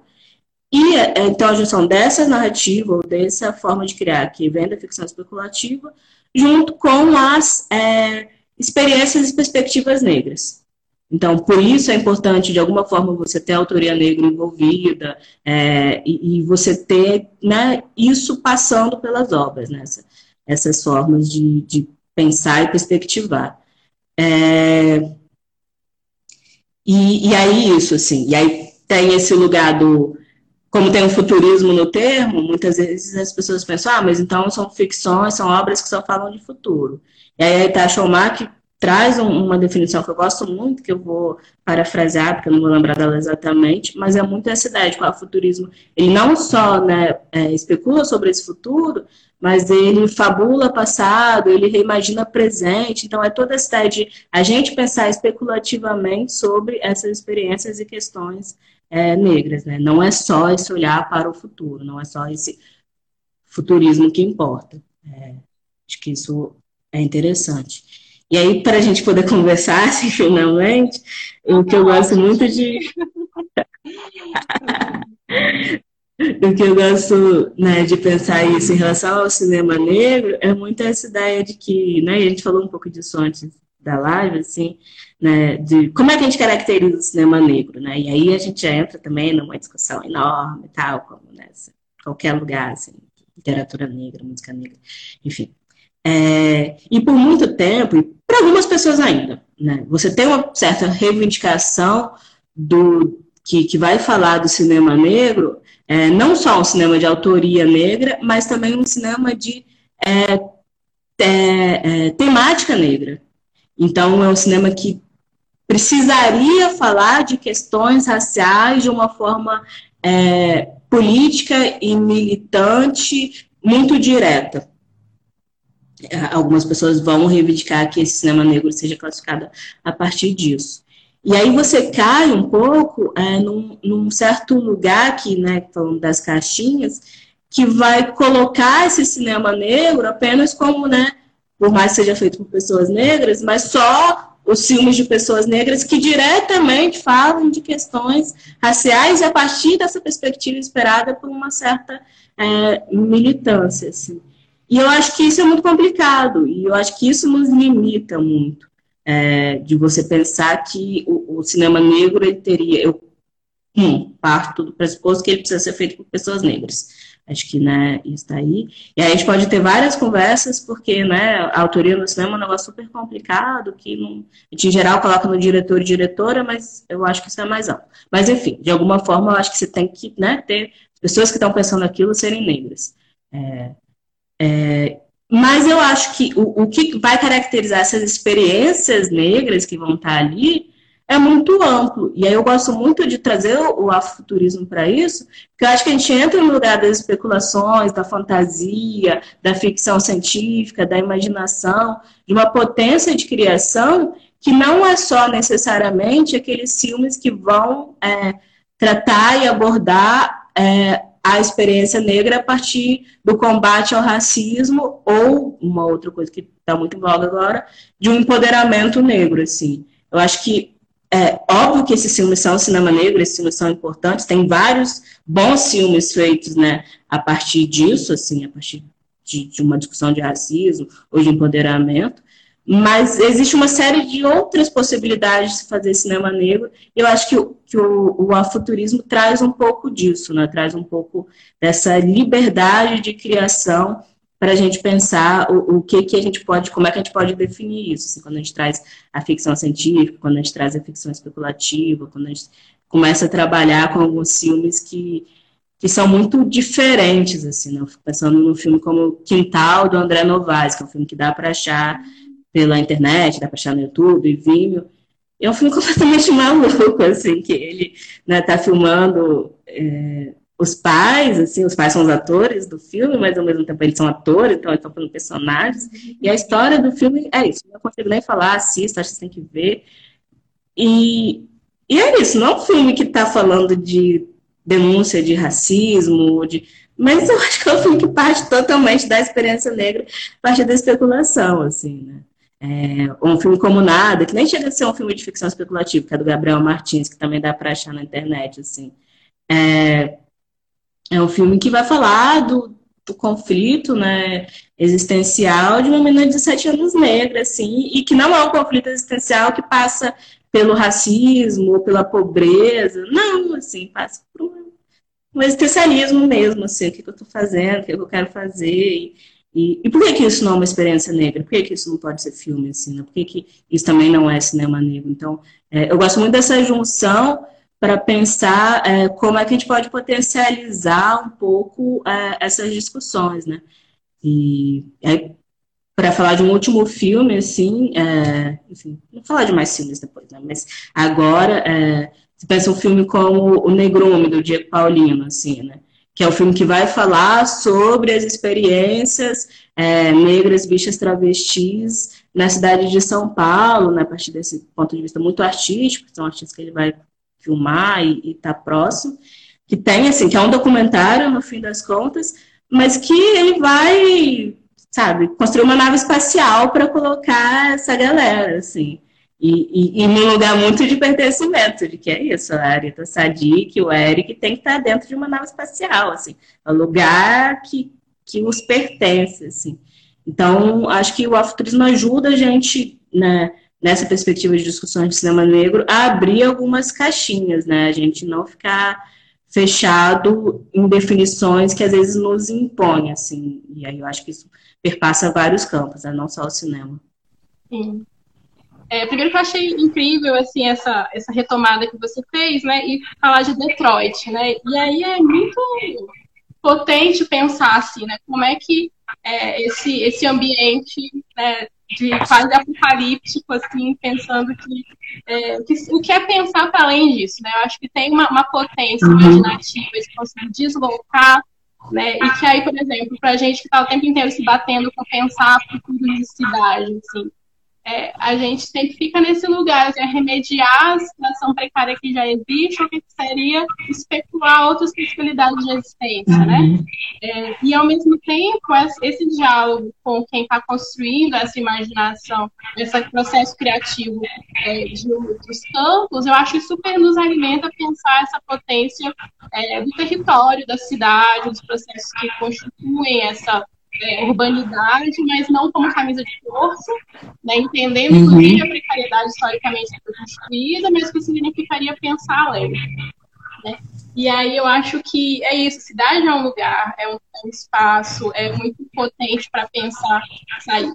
E é, então a junção dessa narrativa, ou dessa forma de criar, que vem da ficção especulativa, junto com as é, experiências e perspectivas negras. Então, por isso é importante, de alguma forma, você ter a autoria negra envolvida é, e, e, você ter né, isso passando pelas obras, né, essa, essas formas de, de, pensar e perspectivar. É, e, e aí, isso, assim, e aí tem esse lugar do, como tem um futurismo no termo, muitas vezes as pessoas pensam, ah, mas então são ficções, são obras que só falam de futuro. E aí a Ita Schumacher traz um, uma definição que eu gosto muito, que eu vou parafrasear, porque eu não vou lembrar dela exatamente, mas é muito essa ideia de que o futurismo, ele não só né, é, especula sobre esse futuro, mas ele fabula passado, ele reimagina presente, então é toda essa ideia de a gente pensar especulativamente sobre essas experiências e questões é, negras, né? Não é só esse olhar para o futuro, não é só esse futurismo que importa. É, acho que isso é interessante. E aí, para a gente poder [laughs] conversar, assim, finalmente, o que eu gosto muito de. [laughs] o que eu gosto né, de pensar isso em relação ao cinema negro é muito essa ideia de que, né, a gente falou um pouco disso antes da live, assim, né, de como é que a gente caracteriza o cinema negro, né? E aí a gente entra também numa discussão enorme, tal, como nessa qualquer lugar, assim, literatura negra, música negra, enfim. É, e por muito tempo, e para algumas pessoas ainda, né, você tem uma certa reivindicação do que, que vai falar do cinema negro, é, não só um cinema de autoria negra, mas também um cinema de é, é, é temática negra. Então, é um cinema que precisaria falar de questões raciais de uma forma é, política e militante muito direta algumas pessoas vão reivindicar que esse cinema negro seja classificado a partir disso. E aí você cai um pouco é, num, num, certo lugar aqui, né, falando das caixinhas, que vai colocar esse cinema negro apenas como, né, por mais que seja feito por pessoas negras, mas só os filmes de pessoas negras que diretamente falam de questões raciais e a partir dessa perspectiva esperada por uma certa é, militância, assim. E eu acho que isso é muito complicado, e eu acho que isso nos limita muito, é, de você pensar que o, o, cinema negro ele teria, eu um, parto do pressuposto que ele precisa ser feito por pessoas negras. Acho que, né, isso está aí. E aí a gente pode ter várias conversas, porque, né, a autoria no cinema é um negócio super complicado, que não, a gente, em geral, coloca no diretor e diretora, mas eu acho que isso é mais amplo. Mas, enfim, de alguma forma, eu acho que você tem que, né, ter pessoas que estão pensando aquilo serem negras. É, é, mas eu acho que o, o que vai caracterizar essas experiências negras que vão estar ali é muito amplo. E aí eu gosto muito de trazer o afrofuturismo para isso, porque eu acho que a gente entra no lugar das especulações, da fantasia, da ficção científica, da imaginação, de uma potência de criação que não é só necessariamente aqueles filmes que vão é, tratar e abordar é, a experiência negra a partir do combate ao racismo ou uma outra coisa que está muito em voga agora, de um empoderamento negro, assim. Eu acho que é óbvio que esses filmes são cinema negro, esses filmes são importantes, tem vários bons filmes feitos, né, a partir disso, assim, a partir de, de uma discussão de racismo ou de empoderamento, mas existe uma série de outras possibilidades de se fazer cinema negro. E eu acho que, o, que o, o afuturismo traz um pouco disso, né? traz um pouco dessa liberdade de criação para a gente pensar o, o, que, que a gente pode, como é que a gente pode definir isso. Assim, quando a gente traz a ficção científica, quando a gente traz a ficção especulativa, quando a gente começa a trabalhar com alguns filmes que, que são muito diferentes, assim, né? pensando num filme como Quintal, do André Novaes, que é um filme que dá para achar pela internet, dá pra achar no YouTube, Vimeo. É um filme [laughs] completamente maluco, assim, que ele né, tá filmando é, os pais, assim, os pais são os atores do filme, mas ao mesmo tempo eles são atores, então eles estão fazendo personagens. E a história do filme é isso. Não consigo nem falar, assista, acho que você tem que ver. E, e é isso, não é um filme que está falando de denúncia de racismo, de mas eu acho que é um filme que parte totalmente da experiência negra, parte da especulação, assim, né? É, um filme como Nada, que nem chega a ser um filme de ficção especulativa, que é do Gabriel Martins, que também dá para achar na internet, assim. É, é um filme que vai falar do, do conflito né, existencial de uma menina de 17 anos negra, assim, e que não é um conflito existencial que passa pelo racismo ou pela pobreza, não, assim, passa por um, um existencialismo mesmo, assim, o que, que eu estou fazendo, o que, que, eu quero fazer, e, e, e, por que, que isso não é uma experiência negra? Por que, que isso não pode ser filme, assim, né? Por que, que isso também não é cinema negro? Então, é, eu gosto muito dessa junção para pensar é, como é que a gente pode potencializar um pouco é, essas discussões, né? E para falar de um último filme, assim, é, enfim, não falar de mais filmes depois, né? Mas agora, é, você pensa um filme como O Negrume, do Diego Paulino, assim, né? Que é o filme que vai falar sobre as experiências é, negras, bichas, travestis na cidade de São Paulo, né? A partir desse ponto de vista muito artístico, são artistas que ele vai filmar e estar tá próximo, que tem, assim, que é um documentário, no fim das contas, mas que ele vai, sabe, construir uma nave espacial para colocar essa galera, assim. E, e, e num lugar muito de pertencimento, de que é isso, a Arita Sadik, o Eric tem que estar dentro de uma nave espacial, assim, é um lugar que, que os pertence, assim. Então, acho que o afuturismo ajuda a gente, né, nessa perspectiva de discussões de cinema negro, a abrir algumas caixinhas, né? A gente não ficar fechado em definições que às vezes nos impõem, assim. E aí eu acho que isso perpassa vários campos, né? não só o cinema. Sim. É, primeiro que eu achei incrível assim essa, essa retomada que você fez, né? E falar de Detroit, né? E aí é muito potente pensar assim, né? Como é que é, esse, esse ambiente né, de quase apocalíptico, assim, pensando que, é, que, o que é pensar para além disso, né? Eu acho que tem uma, uma potência uhum. imaginativa de conseguir deslocar, né? E que aí, por exemplo, para a gente que está o tempo inteiro se batendo com pensar futuro de cidade, assim, é, a gente sempre fica nesse lugar, assim, é remediar a situação precária que já existe, o que seria especular outras possibilidades de existência, né? uhum. né? É, e, ao mesmo tempo, esse diálogo com quem está construindo essa imaginação, esse processo criativo é, de outros campos, eu acho que super nos alimenta pensar essa potência é, do território, da cidade, dos processos que constituem essa é, urbanidade, mas não como camisa de força, né, entendendo uhum. inclusive a precariedade historicamente construída, mas que significaria pensar além. Né? E aí eu acho que é isso, cidade é um lugar, é um, é um espaço, é muito potente para pensar sair.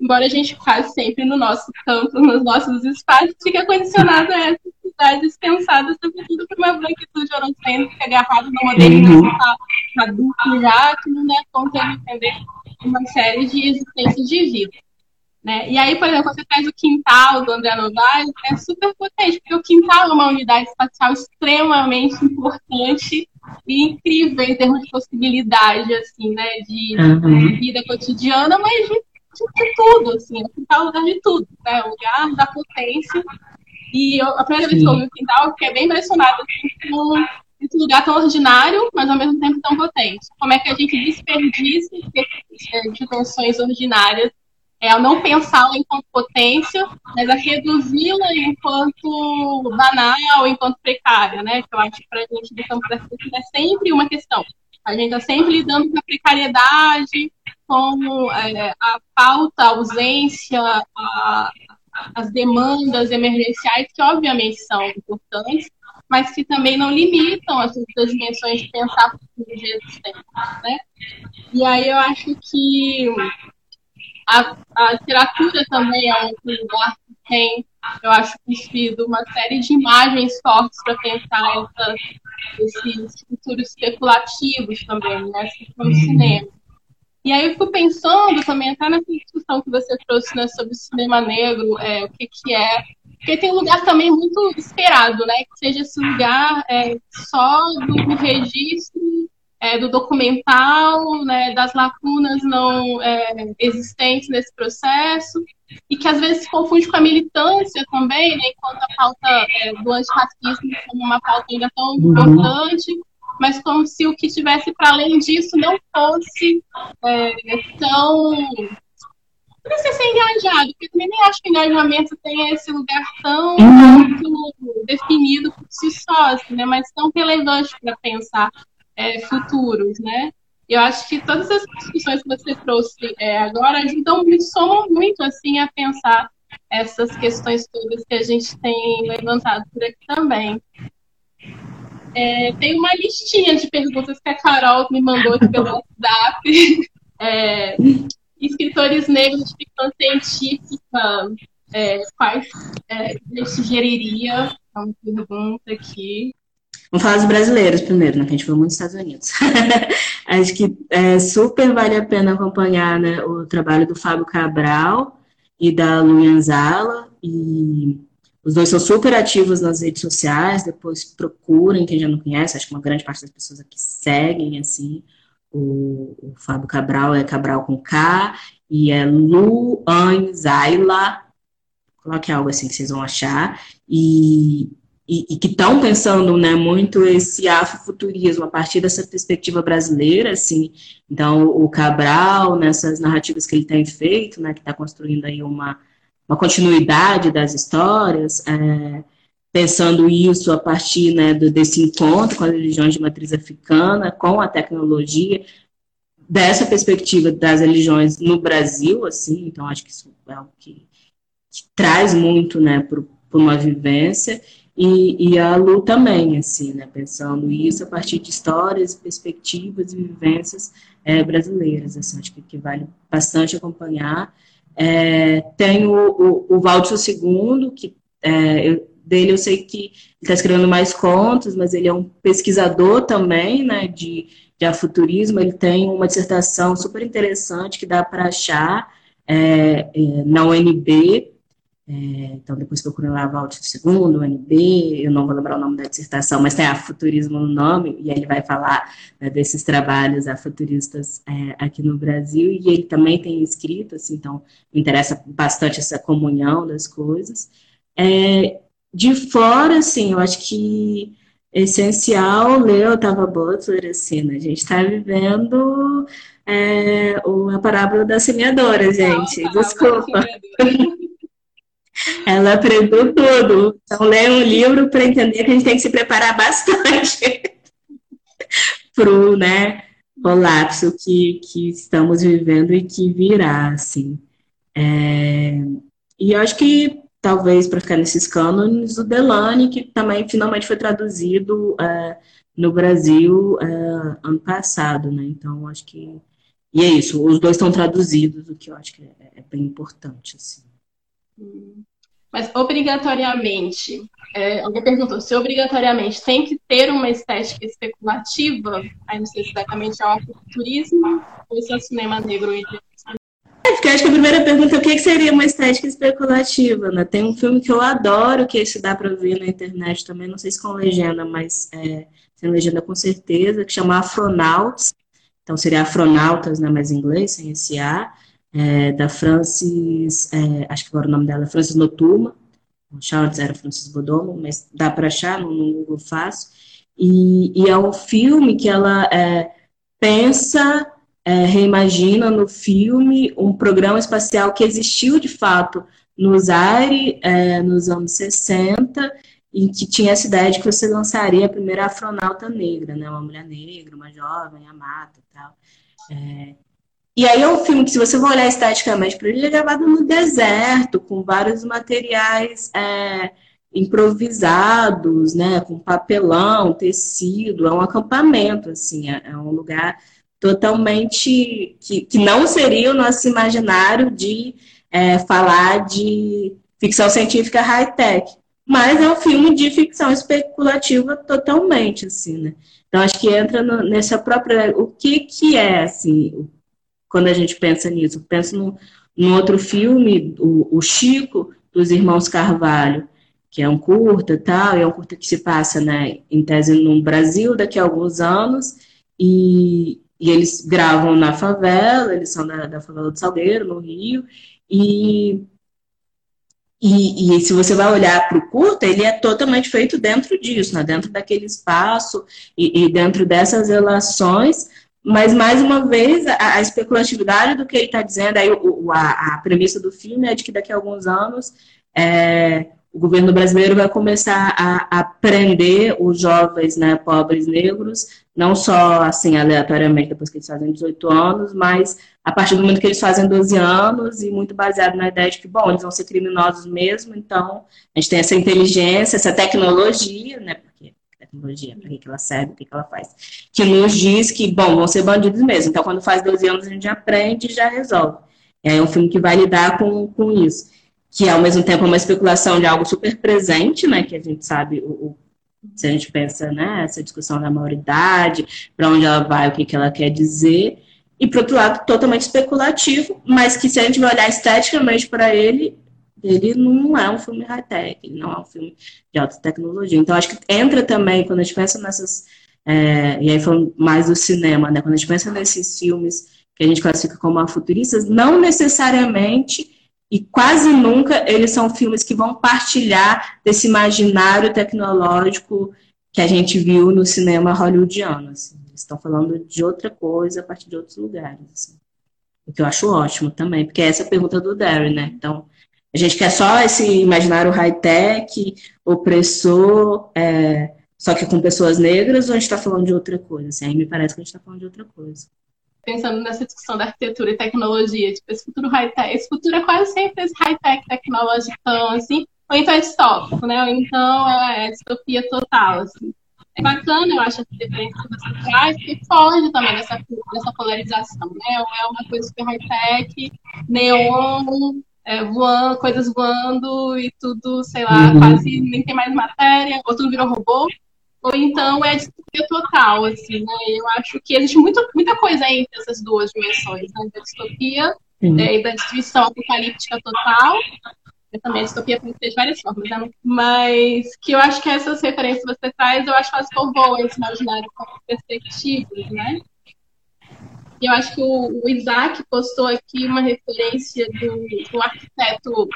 Embora a gente quase sempre no nosso campo, nos nossos espaços, fica condicionado a essas cidades pensadas sobretudo por uma branquitude eurocêntrica agarrada no modernismo uhum. adulto já, que não dá conta de entender uma série de existências de vida. Né? E aí, por exemplo, você traz o quintal do André Novaes, é super potente, porque o quintal é uma unidade espacial extremamente importante e incrível em termos de possibilidade, assim, né, de, uhum. vida cotidiana, mas de, de, tudo, assim, o quintal é o lugar de tudo, né, o lugar da potência. E eu, a primeira vez que eu ouvi o quintal, fiquei bem impressionada assim, com esse lugar tão ordinário, mas ao mesmo tempo tão potente. Como é que a gente desperdiça dimensões ordinárias é, a não pensá-la enquanto potência, mas a reduzi-la enquanto banal, enquanto precária, né? Que eu acho que para a gente do campo da é sempre uma questão. A gente está sempre lidando com a precariedade, com é, a falta, a ausência, a, as demandas emergenciais, que obviamente são importantes, mas que também não limitam as outras dimensões de pensar futuro de existência, né? E aí eu acho que a, a literatura também é um lugar que tem, eu acho, construído uma série de imagens fortes para pensar essa, esses futuros especulativos também, né? assim como o uhum. cinema. E aí eu fico pensando também, até nessa discussão que você trouxe né, sobre o cinema negro, é, o que, que é. Porque tem um lugar também muito esperado, né? Que seja esse lugar é, só do registro é, do documental, né, das lacunas não é, existentes nesse processo, e que às vezes se confunde com a militância também, né, enquanto a pauta é, do antirracismo como uma pauta ainda tão uhum. Mas como se o que tivesse para além disso não fosse é, tão. Não precisa ser engajado, porque também nem acho que o engajamento tenha esse lugar tão uhum. definido por si só, assim, né, mas tão relevante para pensar é, futuros, né? Eu acho que todas as discussões que você trouxe é, agora ajudam muito, somam muito assim a pensar essas questões todas que a gente tem levantado por aqui também. É, tem uma listinha de perguntas que a Carol me mandou aqui pelo WhatsApp. [laughs] É, escritores negros de ficção científica, é, quais é, eu sugeriria? É uma pergunta aqui. Vamos falar dos brasileiros primeiro, né? Que a gente foi muito nos Estados Unidos. [laughs] Acho que é, super vale a pena acompanhar né, o trabalho do Fábio Cabral e da Luianzala. E os dois são super ativos nas redes sociais. Depois procurem, quem já não conhece. Acho que uma grande parte das pessoas aqui seguem, assim. O, o Fábio Cabral é Cabral com K e é Luanzala. Coloque algo assim que vocês vão achar. E e, e que estão pensando né, muito esse afrofuturismo a partir dessa perspectiva brasileira, assim. Então, o Cabral, nessas narrativas que ele tem feito, né, que está construindo aí uma, uma continuidade das histórias, é, pensando isso a partir né, do, desse encontro com as religiões de matriz africana, com a tecnologia, dessa perspectiva das religiões no Brasil, assim, então acho que isso é algo que, que traz muito, né, para uma vivência, e, e, a Lu também, assim, né, pensando isso a partir de histórias, perspectivas e vivências é, brasileiras, assim, acho que, que, vale bastante acompanhar. É, tem o, o, o Valdir II, que é, eu, dele eu sei que ele está escrevendo mais contos, mas ele é um pesquisador também, né, de, de afuturismo, ele tem uma dissertação super interessante que dá para achar é, é na UNB, é, então, depois procurem lá Valdir II, o NB, eu não vou lembrar o nome da dissertação, mas tem a Futurismo no nome, e ele vai falar né, desses trabalhos afuturistas é, aqui no Brasil, e ele também tem escrito, assim, então me interessa bastante essa comunhão das coisas. É, de fora, assim, eu acho que essencial ler Otava Butler, assim, né? a gente está vivendo é, a parábola da semeadora, gente, desculpa. Ela aprendeu tudo. Então, leia um livro para entender que a gente tem que se preparar bastante [laughs] para o né, colapso que, que estamos vivendo e que virá, assim. É, e eu acho que, talvez, para ficar nesses cânones, o Delane, que também finalmente foi traduzido é, no Brasil é, ano passado, né? Então, acho que... E é isso, os dois estão traduzidos, o que eu acho que é, é bem importante, assim. Hum. Mas obrigatoriamente, é, alguém perguntou se obrigatoriamente tem que ter uma estética especulativa, aí não sei se exatamente é um turismo ou se é cinema negro e é, porque acho que a primeira pergunta é o que seria uma estética especulativa, né? Tem um filme que eu adoro, que esse dá para ver na internet também, não sei se com legenda, mas é, sem legenda com certeza, que chama Afronauts. Então seria Afronautas, né, mas em inglês, sem esse A é, da Francis, é, acho que agora o nome dela é Francis Notuma, o Charles era Francis Bodomo, mas dá para achar no, Google Fácil, e, e, é um filme que ela é, pensa, é, reimagina no filme um programa espacial que existiu de fato no Zaire é, nos anos 60, e que tinha essa ideia de que você lançaria a primeira astronauta negra, né, uma mulher negra, uma jovem, amada e tal. É, e aí é um filme que, se você for olhar esteticamente para ele, ele é gravado no deserto, com vários materiais é, improvisados, né? Com papelão, tecido, é um acampamento, assim, é, é um lugar totalmente que, que não seria o nosso imaginário de é, falar de ficção científica high-tech. Mas é um filme de ficção especulativa totalmente, assim, né? Então, acho que entra no, nessa própria... O que que é, assim, quando a gente pensa nisso. Pensa no, no outro filme, o, o, Chico, dos Irmãos Carvalho, que é um curta tal, e é um curta que se passa, né, em tese no Brasil daqui a alguns anos, e, e eles gravam na favela, eles são da, da favela do Salgueiro, no Rio, e e, e, se você vai olhar para o curta, ele é totalmente feito dentro disso, né? dentro daquele espaço e, e dentro dessas relações mas, mais uma vez, a, a especulatividade do que ele está dizendo, aí o, a, a, premissa do filme é de que daqui a alguns anos é, o governo brasileiro vai começar a, a prender os jovens né, pobres negros não só assim aleatoriamente depois que eles fazem 18 anos, mas a partir do momento que eles fazem 12 anos e muito baseado na ideia de que, bom, eles vão ser criminosos mesmo, então a gente tem essa inteligência, essa tecnologia, né, tecnologia, para que, ela serve, o que, que ela faz, que nos diz que, bom, vão ser bandidos mesmo, então quando faz 12 anos a gente aprende e já resolve. É um filme que vai lidar com, com isso, que ao mesmo tempo é uma especulação de algo super presente, né, que a gente sabe o, o se a gente pensa, né, essa discussão da maioridade, para onde ela vai, o que, que ela quer dizer, e por outro lado, totalmente especulativo, mas que se a gente olhar esteticamente para ele, ele não é um filme high-tech, ele não é um filme de alta tecnologia. Então, acho que entra também, quando a gente pensa nessas. É, e aí falando mais do cinema, né? Quando a gente pensa nesses filmes que a gente classifica como futuristas, não necessariamente e quase nunca eles são filmes que vão partilhar desse imaginário tecnológico que a gente viu no cinema hollywoodiano. Assim. Eles estão falando de outra coisa a partir de outros lugares. Assim. O que eu acho ótimo também, porque essa é a pergunta do Darren, né? Então, a gente quer só esse imaginário high-tech, opressor, é, só que com pessoas negras, ou a gente está falando de outra coisa? Assim, aí me parece que a gente está falando de outra coisa pensando nessa discussão da arquitetura e tecnologia, tipo, esse futuro high-tech, esse futuro é quase sempre esse high-tech tecnológico, assim, ou então é distópico, né? Ou então é distopia total, assim. É bacana, eu acho, essa diferença que você traz, porque foge também dessa, dessa polarização, né? Ou é uma coisa super high-tech, neon, é, voando, coisas voando e tudo, sei lá, uhum. quase nem tem mais matéria, ou tudo virou robô, ou então é distopia total, assim, né? Eu acho que existe muito, muita coisa entre essas duas dimensões, né? Da distopia é, e da destruição apocalíptica total. Eu também a distopia pode ser de várias formas, né? Mas que eu acho que essas referências que você traz, eu acho que elas povoam esse imaginário com perspectivas, né? Eu acho que o, o, Isaac postou aqui uma referência do, do arquiteto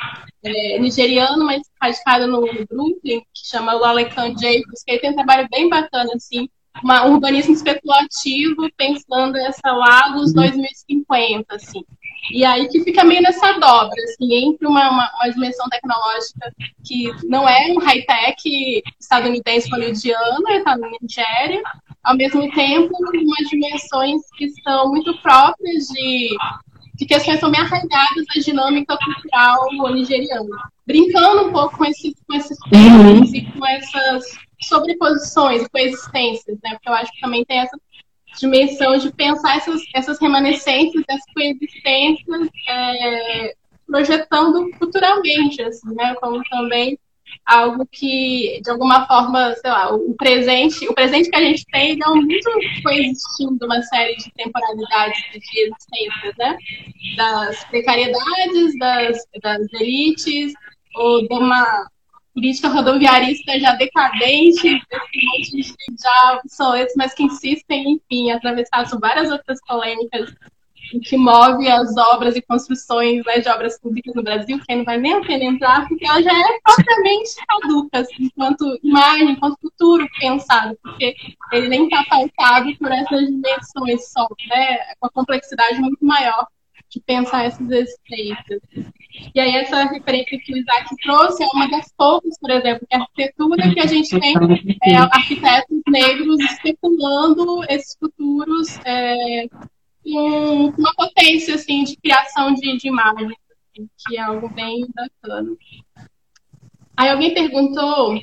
é, nigeriano, mas radicado no Brooklyn, que chama Lalekan Jacobs, que ele tem um trabalho bem bacana, assim, uma, um urbanismo especulativo, pensando essa lá dos 2050, uhum. assim. E aí que fica meio nessa dobra, assim, entre uma, uma, uma dimensão tecnológica que não é um high-tech estadunidense hollywoodiano, ele está na Nigéria, ao mesmo tempo, umas dimensões que são muito próprias de, de questões também arraigadas da dinâmica cultural nigeriana. Brincando um pouco com esses, com esses termos uhum. e com essas sobreposições, coexistências, né? Porque eu acho que também tem essa dimensão de pensar essas, essas remanescências, essas coexistências, é, projetando futuramente, assim, né? Como também algo que, de alguma forma, sei lá, o presente, o presente que a gente tem é muito coexistindo uma série de temporalidades de existências, né? Das precariedades, das, das elites, ou de uma política rodoviarista já decadente, desse monte de já obsoletos, mas que insistem, enfim, atravessar várias outras polêmicas que move as obras e construções né, de obras públicas no Brasil, que não vai nem a pena entrar, porque ela já é propriamente caduca, assim, enquanto imagem, enquanto futuro pensado, porque ele nem está pautado por essas dimensões só, né, com a complexidade muito maior de pensar essas existências. E aí essa referência que o Isaac trouxe é uma das poucas, por exemplo, que a arquitetura que a gente tem é, arquitetos negros especulando esses futuros é, com uma potência assim de criação de, de imagens, assim, que é algo bem bacana. Aí alguém perguntou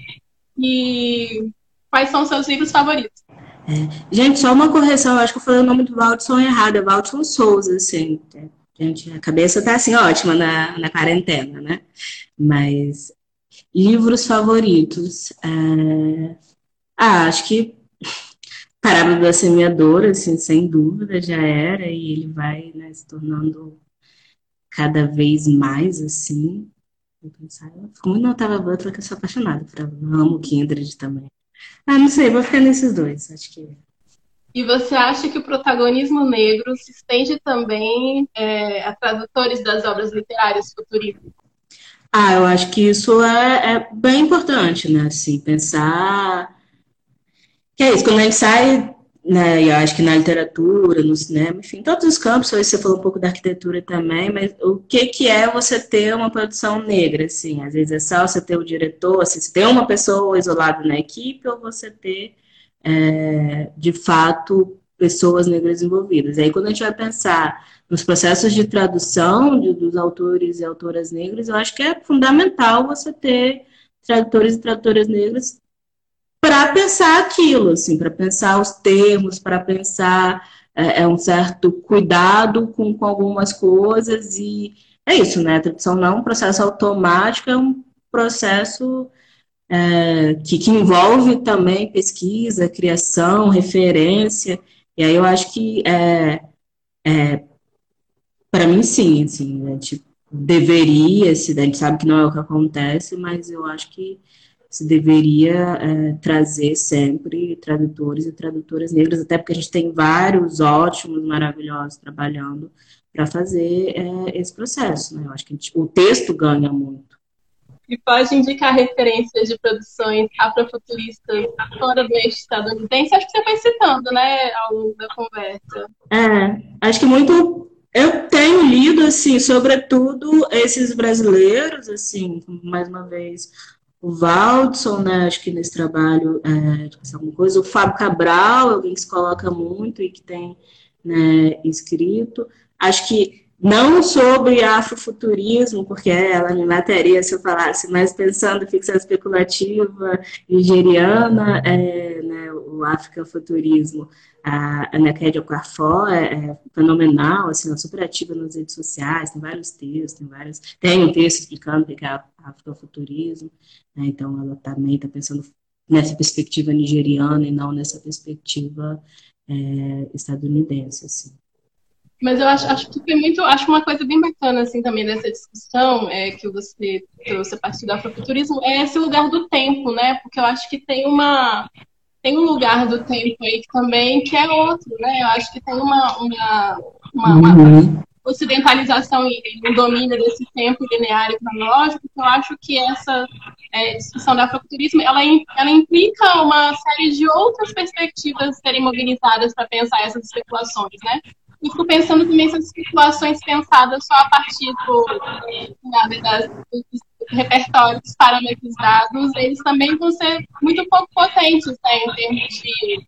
e quais são seus livros favoritos? É. Gente, só uma correção, eu acho que eu falei o nome do Valdson errado, é Valdson Souza, assim. Gente, a cabeça tá assim ótima na, na quarentena, né? Mas livros favoritos. É... Ah, acho que Parábola da Semeadora, assim, sem dúvida, já era, e ele vai né, se tornando cada vez mais assim. Eu fico muito notava Butler, que eu sou apaixonada por ela. amo Kindred também. Ah, não sei, vou ficar nesses dois, acho que. E você acha que o protagonismo negro se estende também é, a tradutores das obras literárias futuristas? Ah, eu acho que isso é, é bem importante, né? Assim, pensar que é isso, quando gente sai, né, eu acho que na literatura, no cinema, enfim, todos os campos, você falou um pouco da arquitetura também, mas o que, que é você ter uma produção negra, assim? Às vezes é só você ter o diretor, assim, você ter uma pessoa isolada na equipe, ou você ter é, de fato, pessoas negras envolvidas. Aí, quando a gente vai pensar nos processos de tradução de, dos autores e autoras negras, eu acho que é fundamental você ter tradutores e tradutoras negras para pensar aquilo, assim, para pensar os termos, para pensar é, é, um certo cuidado com, com algumas coisas e é isso, né? A tradução não é um processo automático, é um processo é, que, que envolve também pesquisa, criação, referência. E aí eu acho que é, é para mim sim, assim, a gente deveria, se a gente sabe que não é o que acontece, mas eu acho que se deveria é, trazer sempre tradutores e tradutoras negras, até porque a gente tem vários ótimos, maravilhosos trabalhando para fazer é, esse processo. Né? Eu acho que gente, o texto ganha muito. E pode indicar referências de produções afrofuturistas fora do eixo estadunidense? Acho que você foi citando, né, ao longo da conversa. É, acho que muito. Eu tenho lido, assim, sobretudo esses brasileiros, assim, mais uma vez, o Valdson, né, acho que nesse trabalho é, alguma coisa, o Fábio Cabral, alguém que se coloca muito e que tem né, escrito. Acho que não sobre afrofuturismo, porque ela me mataria se eu falasse, mas pensando ficção especulativa nigeriana, é, né, o afrofuturismo, a Ana Kédia Okarfó é, é, fenomenal, assim, é super ativa nas redes sociais, tem vários textos, tem vários, tem um texto explicando o que é afrofuturismo, né, então ela também está pensando nessa perspectiva nigeriana e não nessa perspectiva é, estadunidense, assim. Mas eu acho, acho que foi muito, acho uma coisa bem bacana assim também dessa discussão é, que você trouxe a partir do afrofuturismo é esse lugar do tempo, né? Porque eu acho que tem uma tem um lugar do tempo aí também que é outro, né? Eu acho que tem uma uma, uma, uma uhum. ocidentalização e um domínio desse tempo linear e cronológico. Que eu acho que essa é, discussão do afrofuturismo ela, ela implica uma série de outras perspectivas serem mobilizadas para pensar essas especulações, né? E fico pensando também essas situações pensadas só a partir do, das, dos repertórios parametrizados, eles também vão ser muito pouco potentes né, em termos de,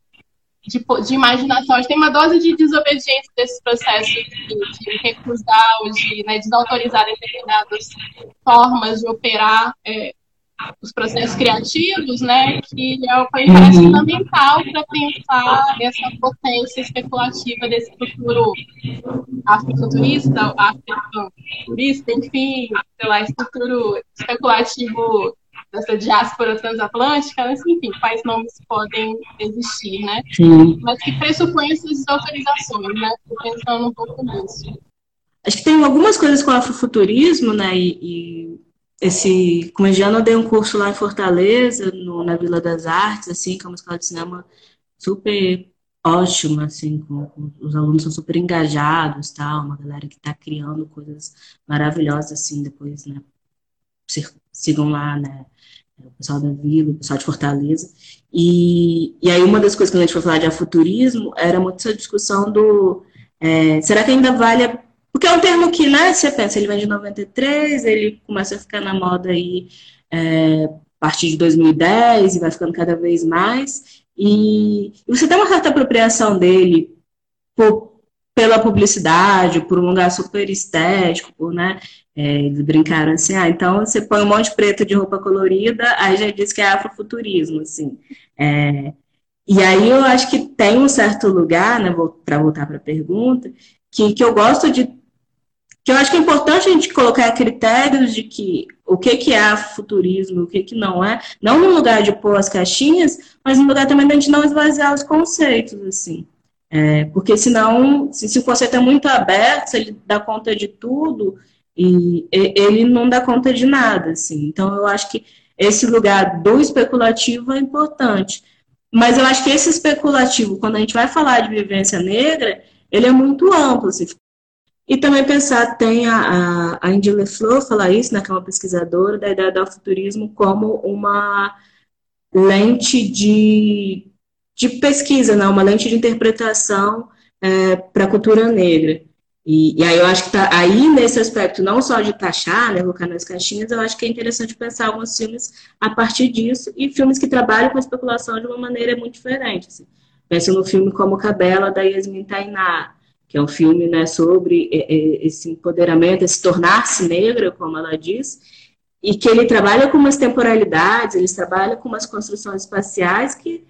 de, de imaginação. A gente tem uma dose de desobediência desses processos de, de recusar ou de né, desautorizar determinadas formas de operar é, os processos criativos, né, que é, foi parece uhum. fundamental para pensar essa potência especulativa desse futuro afrofuturista, afrofuturista, enfim, sei lá, esse futuro especulativo dessa diáspora transatlântica, mas, enfim, quais nomes podem existir, né? Sim. Mas que pressupõem essas desautorizações, né? Estou pensando um pouco nisso. Acho que tem algumas coisas com o afrofuturismo, né, e, e esse comediano eu dei um curso lá em Fortaleza, no, na Vila das Artes, assim, que é uma escola de cinema super ótima, assim, com, com, os alunos são super engajados, tal, uma galera que está criando coisas maravilhosas, assim, depois, né, sigam lá, né, o pessoal da Vila, o pessoal de Fortaleza, e, e aí uma das coisas que a gente foi falar de afuturismo era muito essa discussão do, é, será que ainda vale a porque é um termo que, né, você pensa, ele vem de 93, ele começa a ficar na moda aí é, a partir de 2010 e vai ficando cada vez mais. E, você tem uma certa apropriação dele por, pela publicidade, por um lugar super estético, por, né? É, eles brincaram assim, ah, então você põe um monte preto de roupa colorida, aí já diz que é afrofuturismo, assim. É, e aí eu acho que tem um certo lugar, né, para voltar para a pergunta, que, que eu gosto de que eu acho que é importante a gente colocar critérios de que o que, que é futurismo, o que, que não é, não no lugar de pôr as caixinhas, mas no lugar também da gente não esvaziar os conceitos, assim. É, porque senão, se, se o conceito é muito aberto, se ele dá conta de tudo, e ele não dá conta de nada, assim. Então, eu acho que esse lugar do especulativo é importante. Mas eu acho que esse especulativo, quando a gente vai falar de vivência negra, ele é muito amplo, assim, e também pensar, tem a, a, a Indy LeFleur falar isso, né, que é uma pesquisadora da ideia do futurismo como uma lente de, de pesquisa, né, uma lente de interpretação é, para a cultura negra. E, e, aí eu acho que tá aí nesse aspecto, não só de taxar, né, colocar nas caixinhas, eu acho que é interessante pensar alguns filmes a partir disso e filmes que trabalham com especulação de uma maneira muito diferente. Assim. Penso no filme como Cabela, da Yasmin Tainá, que é um filme né, sobre esse empoderamento, esse tornar-se negra, como ela diz, e que ele trabalha com umas temporalidades, ele trabalha com umas construções espaciais que,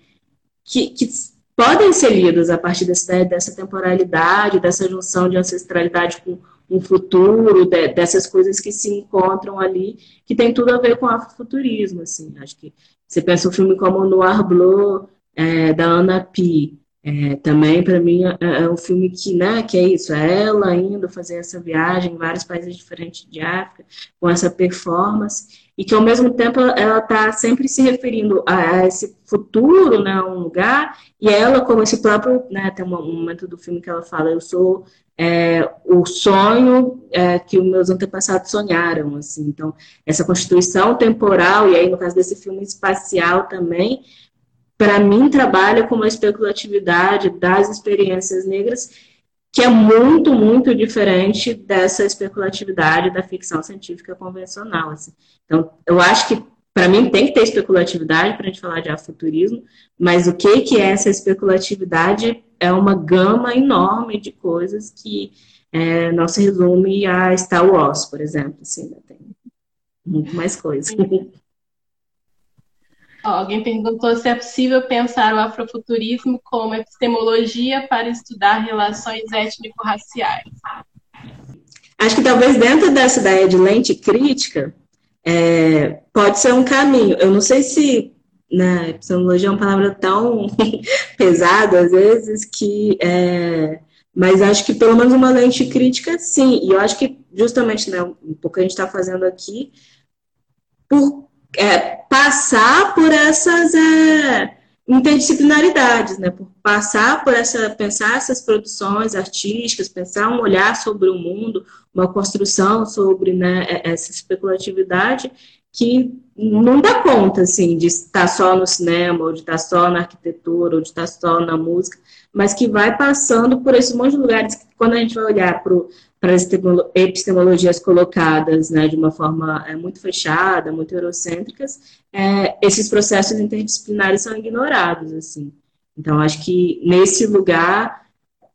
que, que podem ser lidas a partir dessa, dessa temporalidade, dessa junção de ancestralidade com um futuro, de, dessas coisas que se encontram ali, que tem tudo a ver com afrofuturismo, assim. Acho que você pensa um filme como Noir Bleu, é, da Ana Pi, é, também, para mim, é, é, um filme que, né, que é isso, é ela indo fazer essa viagem em vários países diferentes de África, com essa performance, e que, ao mesmo tempo, ela está sempre se referindo a, a, esse futuro, né, um lugar, e ela, como esse próprio, né, tem um momento do filme que ela fala, eu sou é, o sonho é, que os meus antepassados sonharam, assim, então, essa constituição temporal, e aí, no caso desse filme espacial também, para mim, trabalha com uma especulatividade das experiências negras que é muito, muito diferente dessa especulatividade da ficção científica convencional. Assim. Então, eu acho que, para mim, tem que ter especulatividade para a gente falar de afuturismo, mas o que, que é essa especulatividade é uma gama enorme de coisas que é, não se resume a Star Wars, por exemplo. Assim, né? Tem muito mais coisa. alguém perguntou se é possível pensar o afrofuturismo como epistemologia para estudar relações étnico-raciais. Acho que talvez dentro dessa ideia de lente crítica, é, pode ser um caminho. Eu não sei se né, epistemologia é uma palavra tão [laughs] pesada às vezes que. É, mas acho que pelo menos uma lente crítica, sim. E eu acho que justamente né, um pouco a gente está fazendo aqui, por é, passar por essas é, interdisciplinaridades, né? Por passar por essa, pensar essas produções artísticas, pensar um olhar sobre o mundo, uma construção sobre né, é, essa especulatividade que não dá conta, assim, de estar só no cinema, ou de estar só na arquitetura, ou de estar só na música, mas que vai passando por esses monte de lugares que, quando a gente vai olhar para para as epistemologias colocadas né, de uma forma é, muito fechada, muito eurocêntricas, é, esses processos interdisciplinares são ignorados, assim. Então, acho que nesse lugar,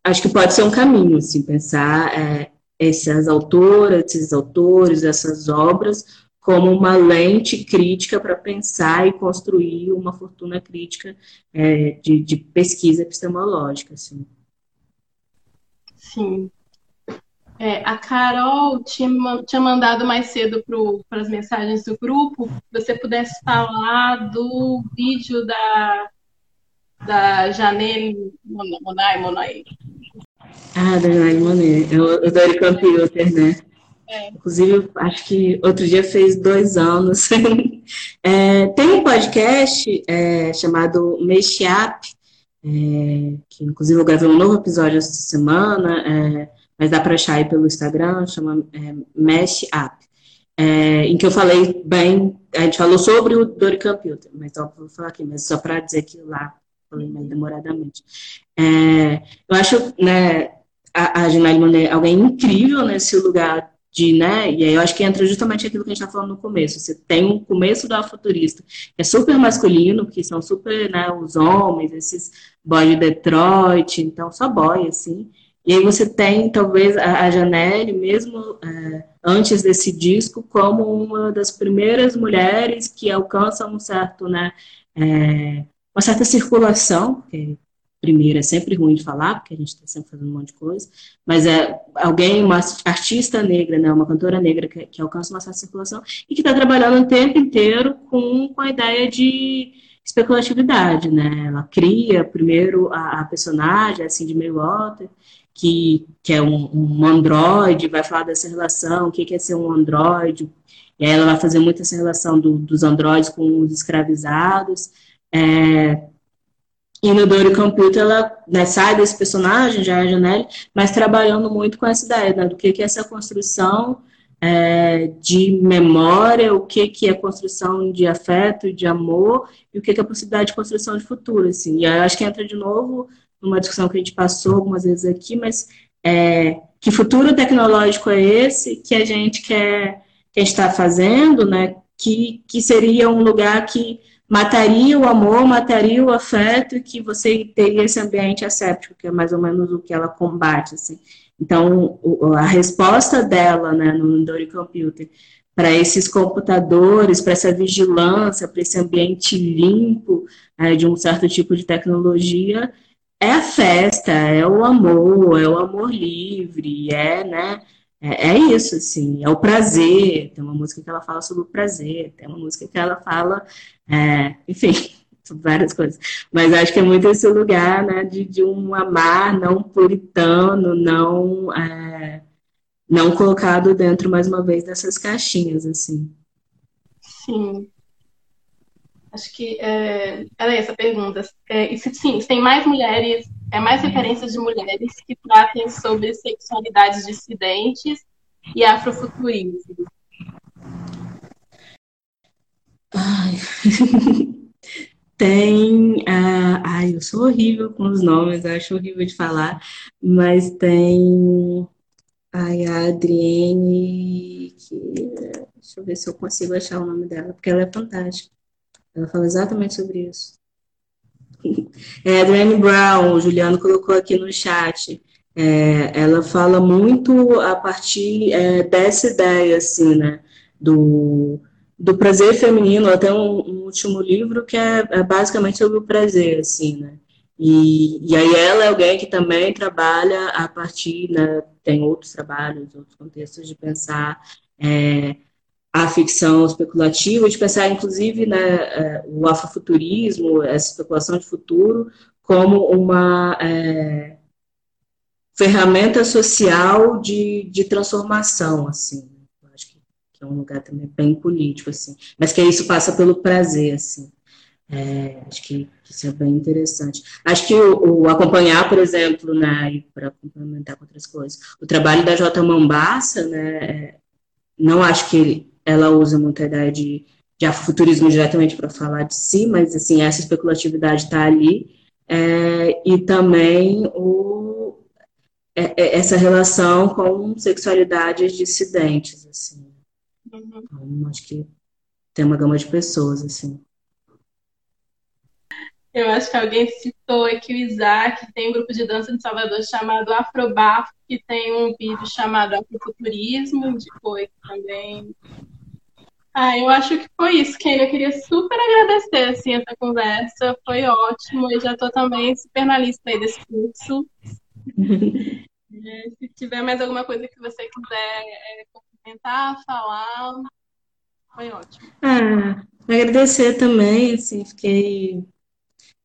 acho que pode ser um caminho, assim, pensar é, essas autoras, esses autores, essas obras como uma lente crítica para pensar e construir uma fortuna crítica é, de, de pesquisa epistemológica, assim. Sim, é, a Carol tinha, tinha mandado mais cedo para as mensagens do grupo, você pudesse falar do vídeo da, da Janelle Monai, Monai. Ah, da Janelle Monai, é o Dory Computer, né? É. Inclusive, acho que outro dia fez dois anos. [laughs] é, tem um podcast é, chamado Meshiap, é, que inclusive eu gravei um novo episódio essa semana, é, mas dá para achar aí pelo Instagram, chama é, Mesh Up, é, em que eu falei bem, a gente falou sobre o Dory Computer, mas ó, vou falar aqui, mas só para dizer que lá falei mais demoradamente. É, eu acho, né, a, a Ginale alguém incrível nesse lugar de, né, e aí eu acho que entra justamente aquilo que a gente está falando no começo. Você tem um começo do afuturista, que é super masculino, que são super, né, os homens, esses boys de Detroit, então só boy, assim. E aí você tem, talvez, a, a Janelle, mesmo é, antes desse disco, como uma das primeiras mulheres que alcançam um certo, né, é, uma certa circulação, porque primeiro é sempre ruim de falar, porque a gente está sempre fazendo um monte de coisa, mas é alguém, uma artista negra, né, uma cantora negra que, que alcança uma certa circulação e que está trabalhando o tempo inteiro com, com a ideia de especulatividade, né? Ela cria primeiro a, a personagem, assim, de Maywater, que, que é um, um androide, vai falar dessa relação, o que, é ser um androide, e aí ela vai fazer muito essa relação do, dos androides com os escravizados. É, e no Dory Computer ela né, sai desse personagem, já é Janelle, mas trabalhando muito com essa ideia né, do que, que é essa construção é, de memória, o que, que é construção de afeto, de amor, e o que, que é a possibilidade de construção de futuro. Assim. E aí eu acho que entra de novo numa discussão que a gente passou algumas vezes aqui, mas é, que futuro tecnológico é esse que a gente quer que está fazendo, né? Que, que seria um lugar que mataria o amor, mataria o afeto, e que você teria esse ambiente asséptico, que é mais ou menos o que ela combate, assim. Então, a resposta dela, né, no Midori Computer, para esses computadores, para essa vigilância, para esse ambiente limpo é, de um certo tipo de tecnologia, é a festa, é o amor, é o amor livre, é, né, é, é, isso, assim, é o prazer. Tem uma música que ela fala sobre o prazer, tem uma música que ela fala, é, [laughs] enfim, várias coisas. Mas acho que é muito esse lugar, né, de, de um amar não puritano, não, é, não colocado dentro, mais uma vez, dessas caixinhas, assim. Sim. Acho que é, era essa a pergunta. É, e se, sim, se tem mais mulheres, é mais referências de mulheres que tratem sobre sexualidades dissidentes e afrofuturismo. Ai. [laughs] tem. Uh, ai, eu sou horrível com os nomes, acho horrível de falar, mas tem. Ai, a Adriene. Que, deixa eu ver se eu consigo achar o nome dela, porque ela é fantástica. Ela fala exatamente sobre isso. [laughs] É, Adrienne Brown, o Juliano colocou aqui no chat. É, ela fala muito a partir é, dessa ideia, assim, né? Do, do prazer feminino, até um, um último livro que é, é, basicamente sobre o prazer, assim, né? E, e aí ela é alguém que também trabalha a partir, né? Tem outros trabalhos, outros contextos de pensar é, a ficção especulativa, de pensar, inclusive, né, é, o afrofuturismo, essa especulação de futuro, como uma é, ferramenta social de, de transformação, assim. Eu acho que, que, é um lugar também bem político, assim. Mas que isso passa pelo prazer, assim. É, acho que, que, isso é bem interessante. Acho que o, o acompanhar, por exemplo, né, para complementar com outras coisas, o trabalho da J. Mambassa, né, é, não acho que ele ela usa muita ideia de, de afrofuturismo diretamente para falar de si, mas assim, essa especulatividade está ali. É, e também o, é, é, essa relação com sexualidades dissidentes, assim. Uhum. Então, acho que tem uma gama de pessoas, assim. Eu acho que alguém citou aqui o Isaac, tem um grupo de dança de Salvador chamado Afrobafo, que tem um vídeo chamado Afrofuturismo, aqui também. Ah, eu acho que foi isso, Ken. Eu queria super agradecer assim, essa conversa. Foi ótimo. Eu já estou também super na lista aí desse curso. [laughs] é, se tiver mais alguma coisa que você quiser é, complementar, falar, foi ótimo. Ah, agradecer também, assim, fiquei.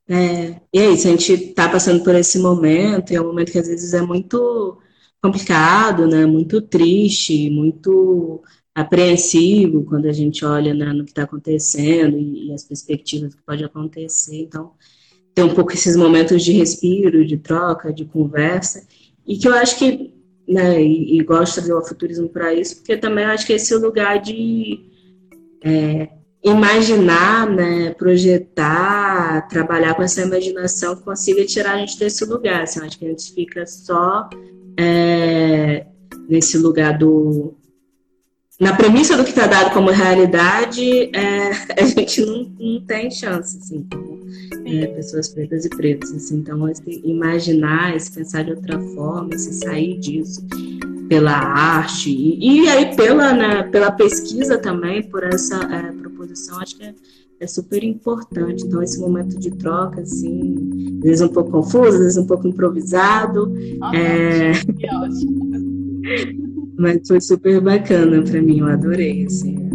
É, e é isso, a gente está passando por esse momento, e é um momento que às vezes é muito complicado, né? Muito triste, muito apreensivo quando a gente olha né, no que está acontecendo e, e, as perspectivas que pode acontecer. Então, tem um pouco esses momentos de respiro, de troca, de conversa, e que eu acho que, né, e, e gosto de trazer o futurismo para isso, porque também eu acho que esse é o lugar de é, imaginar, né, projetar, trabalhar com essa imaginação que consiga tirar a gente desse lugar. Assim, eu acho que a gente fica só é, nesse lugar do na premissa do que está dado como realidade, é, [laughs] a gente não, não tem chance, assim, como é, pessoas pretas e pretas. Assim, então, esse imaginar, esse pensar de outra forma, esse sair disso pela arte e, e aí pela, né, pela pesquisa também, por essa é, proposição, acho que é, é super importante. Então, esse momento de troca, assim, às vezes um pouco confuso, às vezes um pouco improvisado. Ah, é... Que ótimo. [laughs] Mas foi super bacana para mim, eu adorei, assim.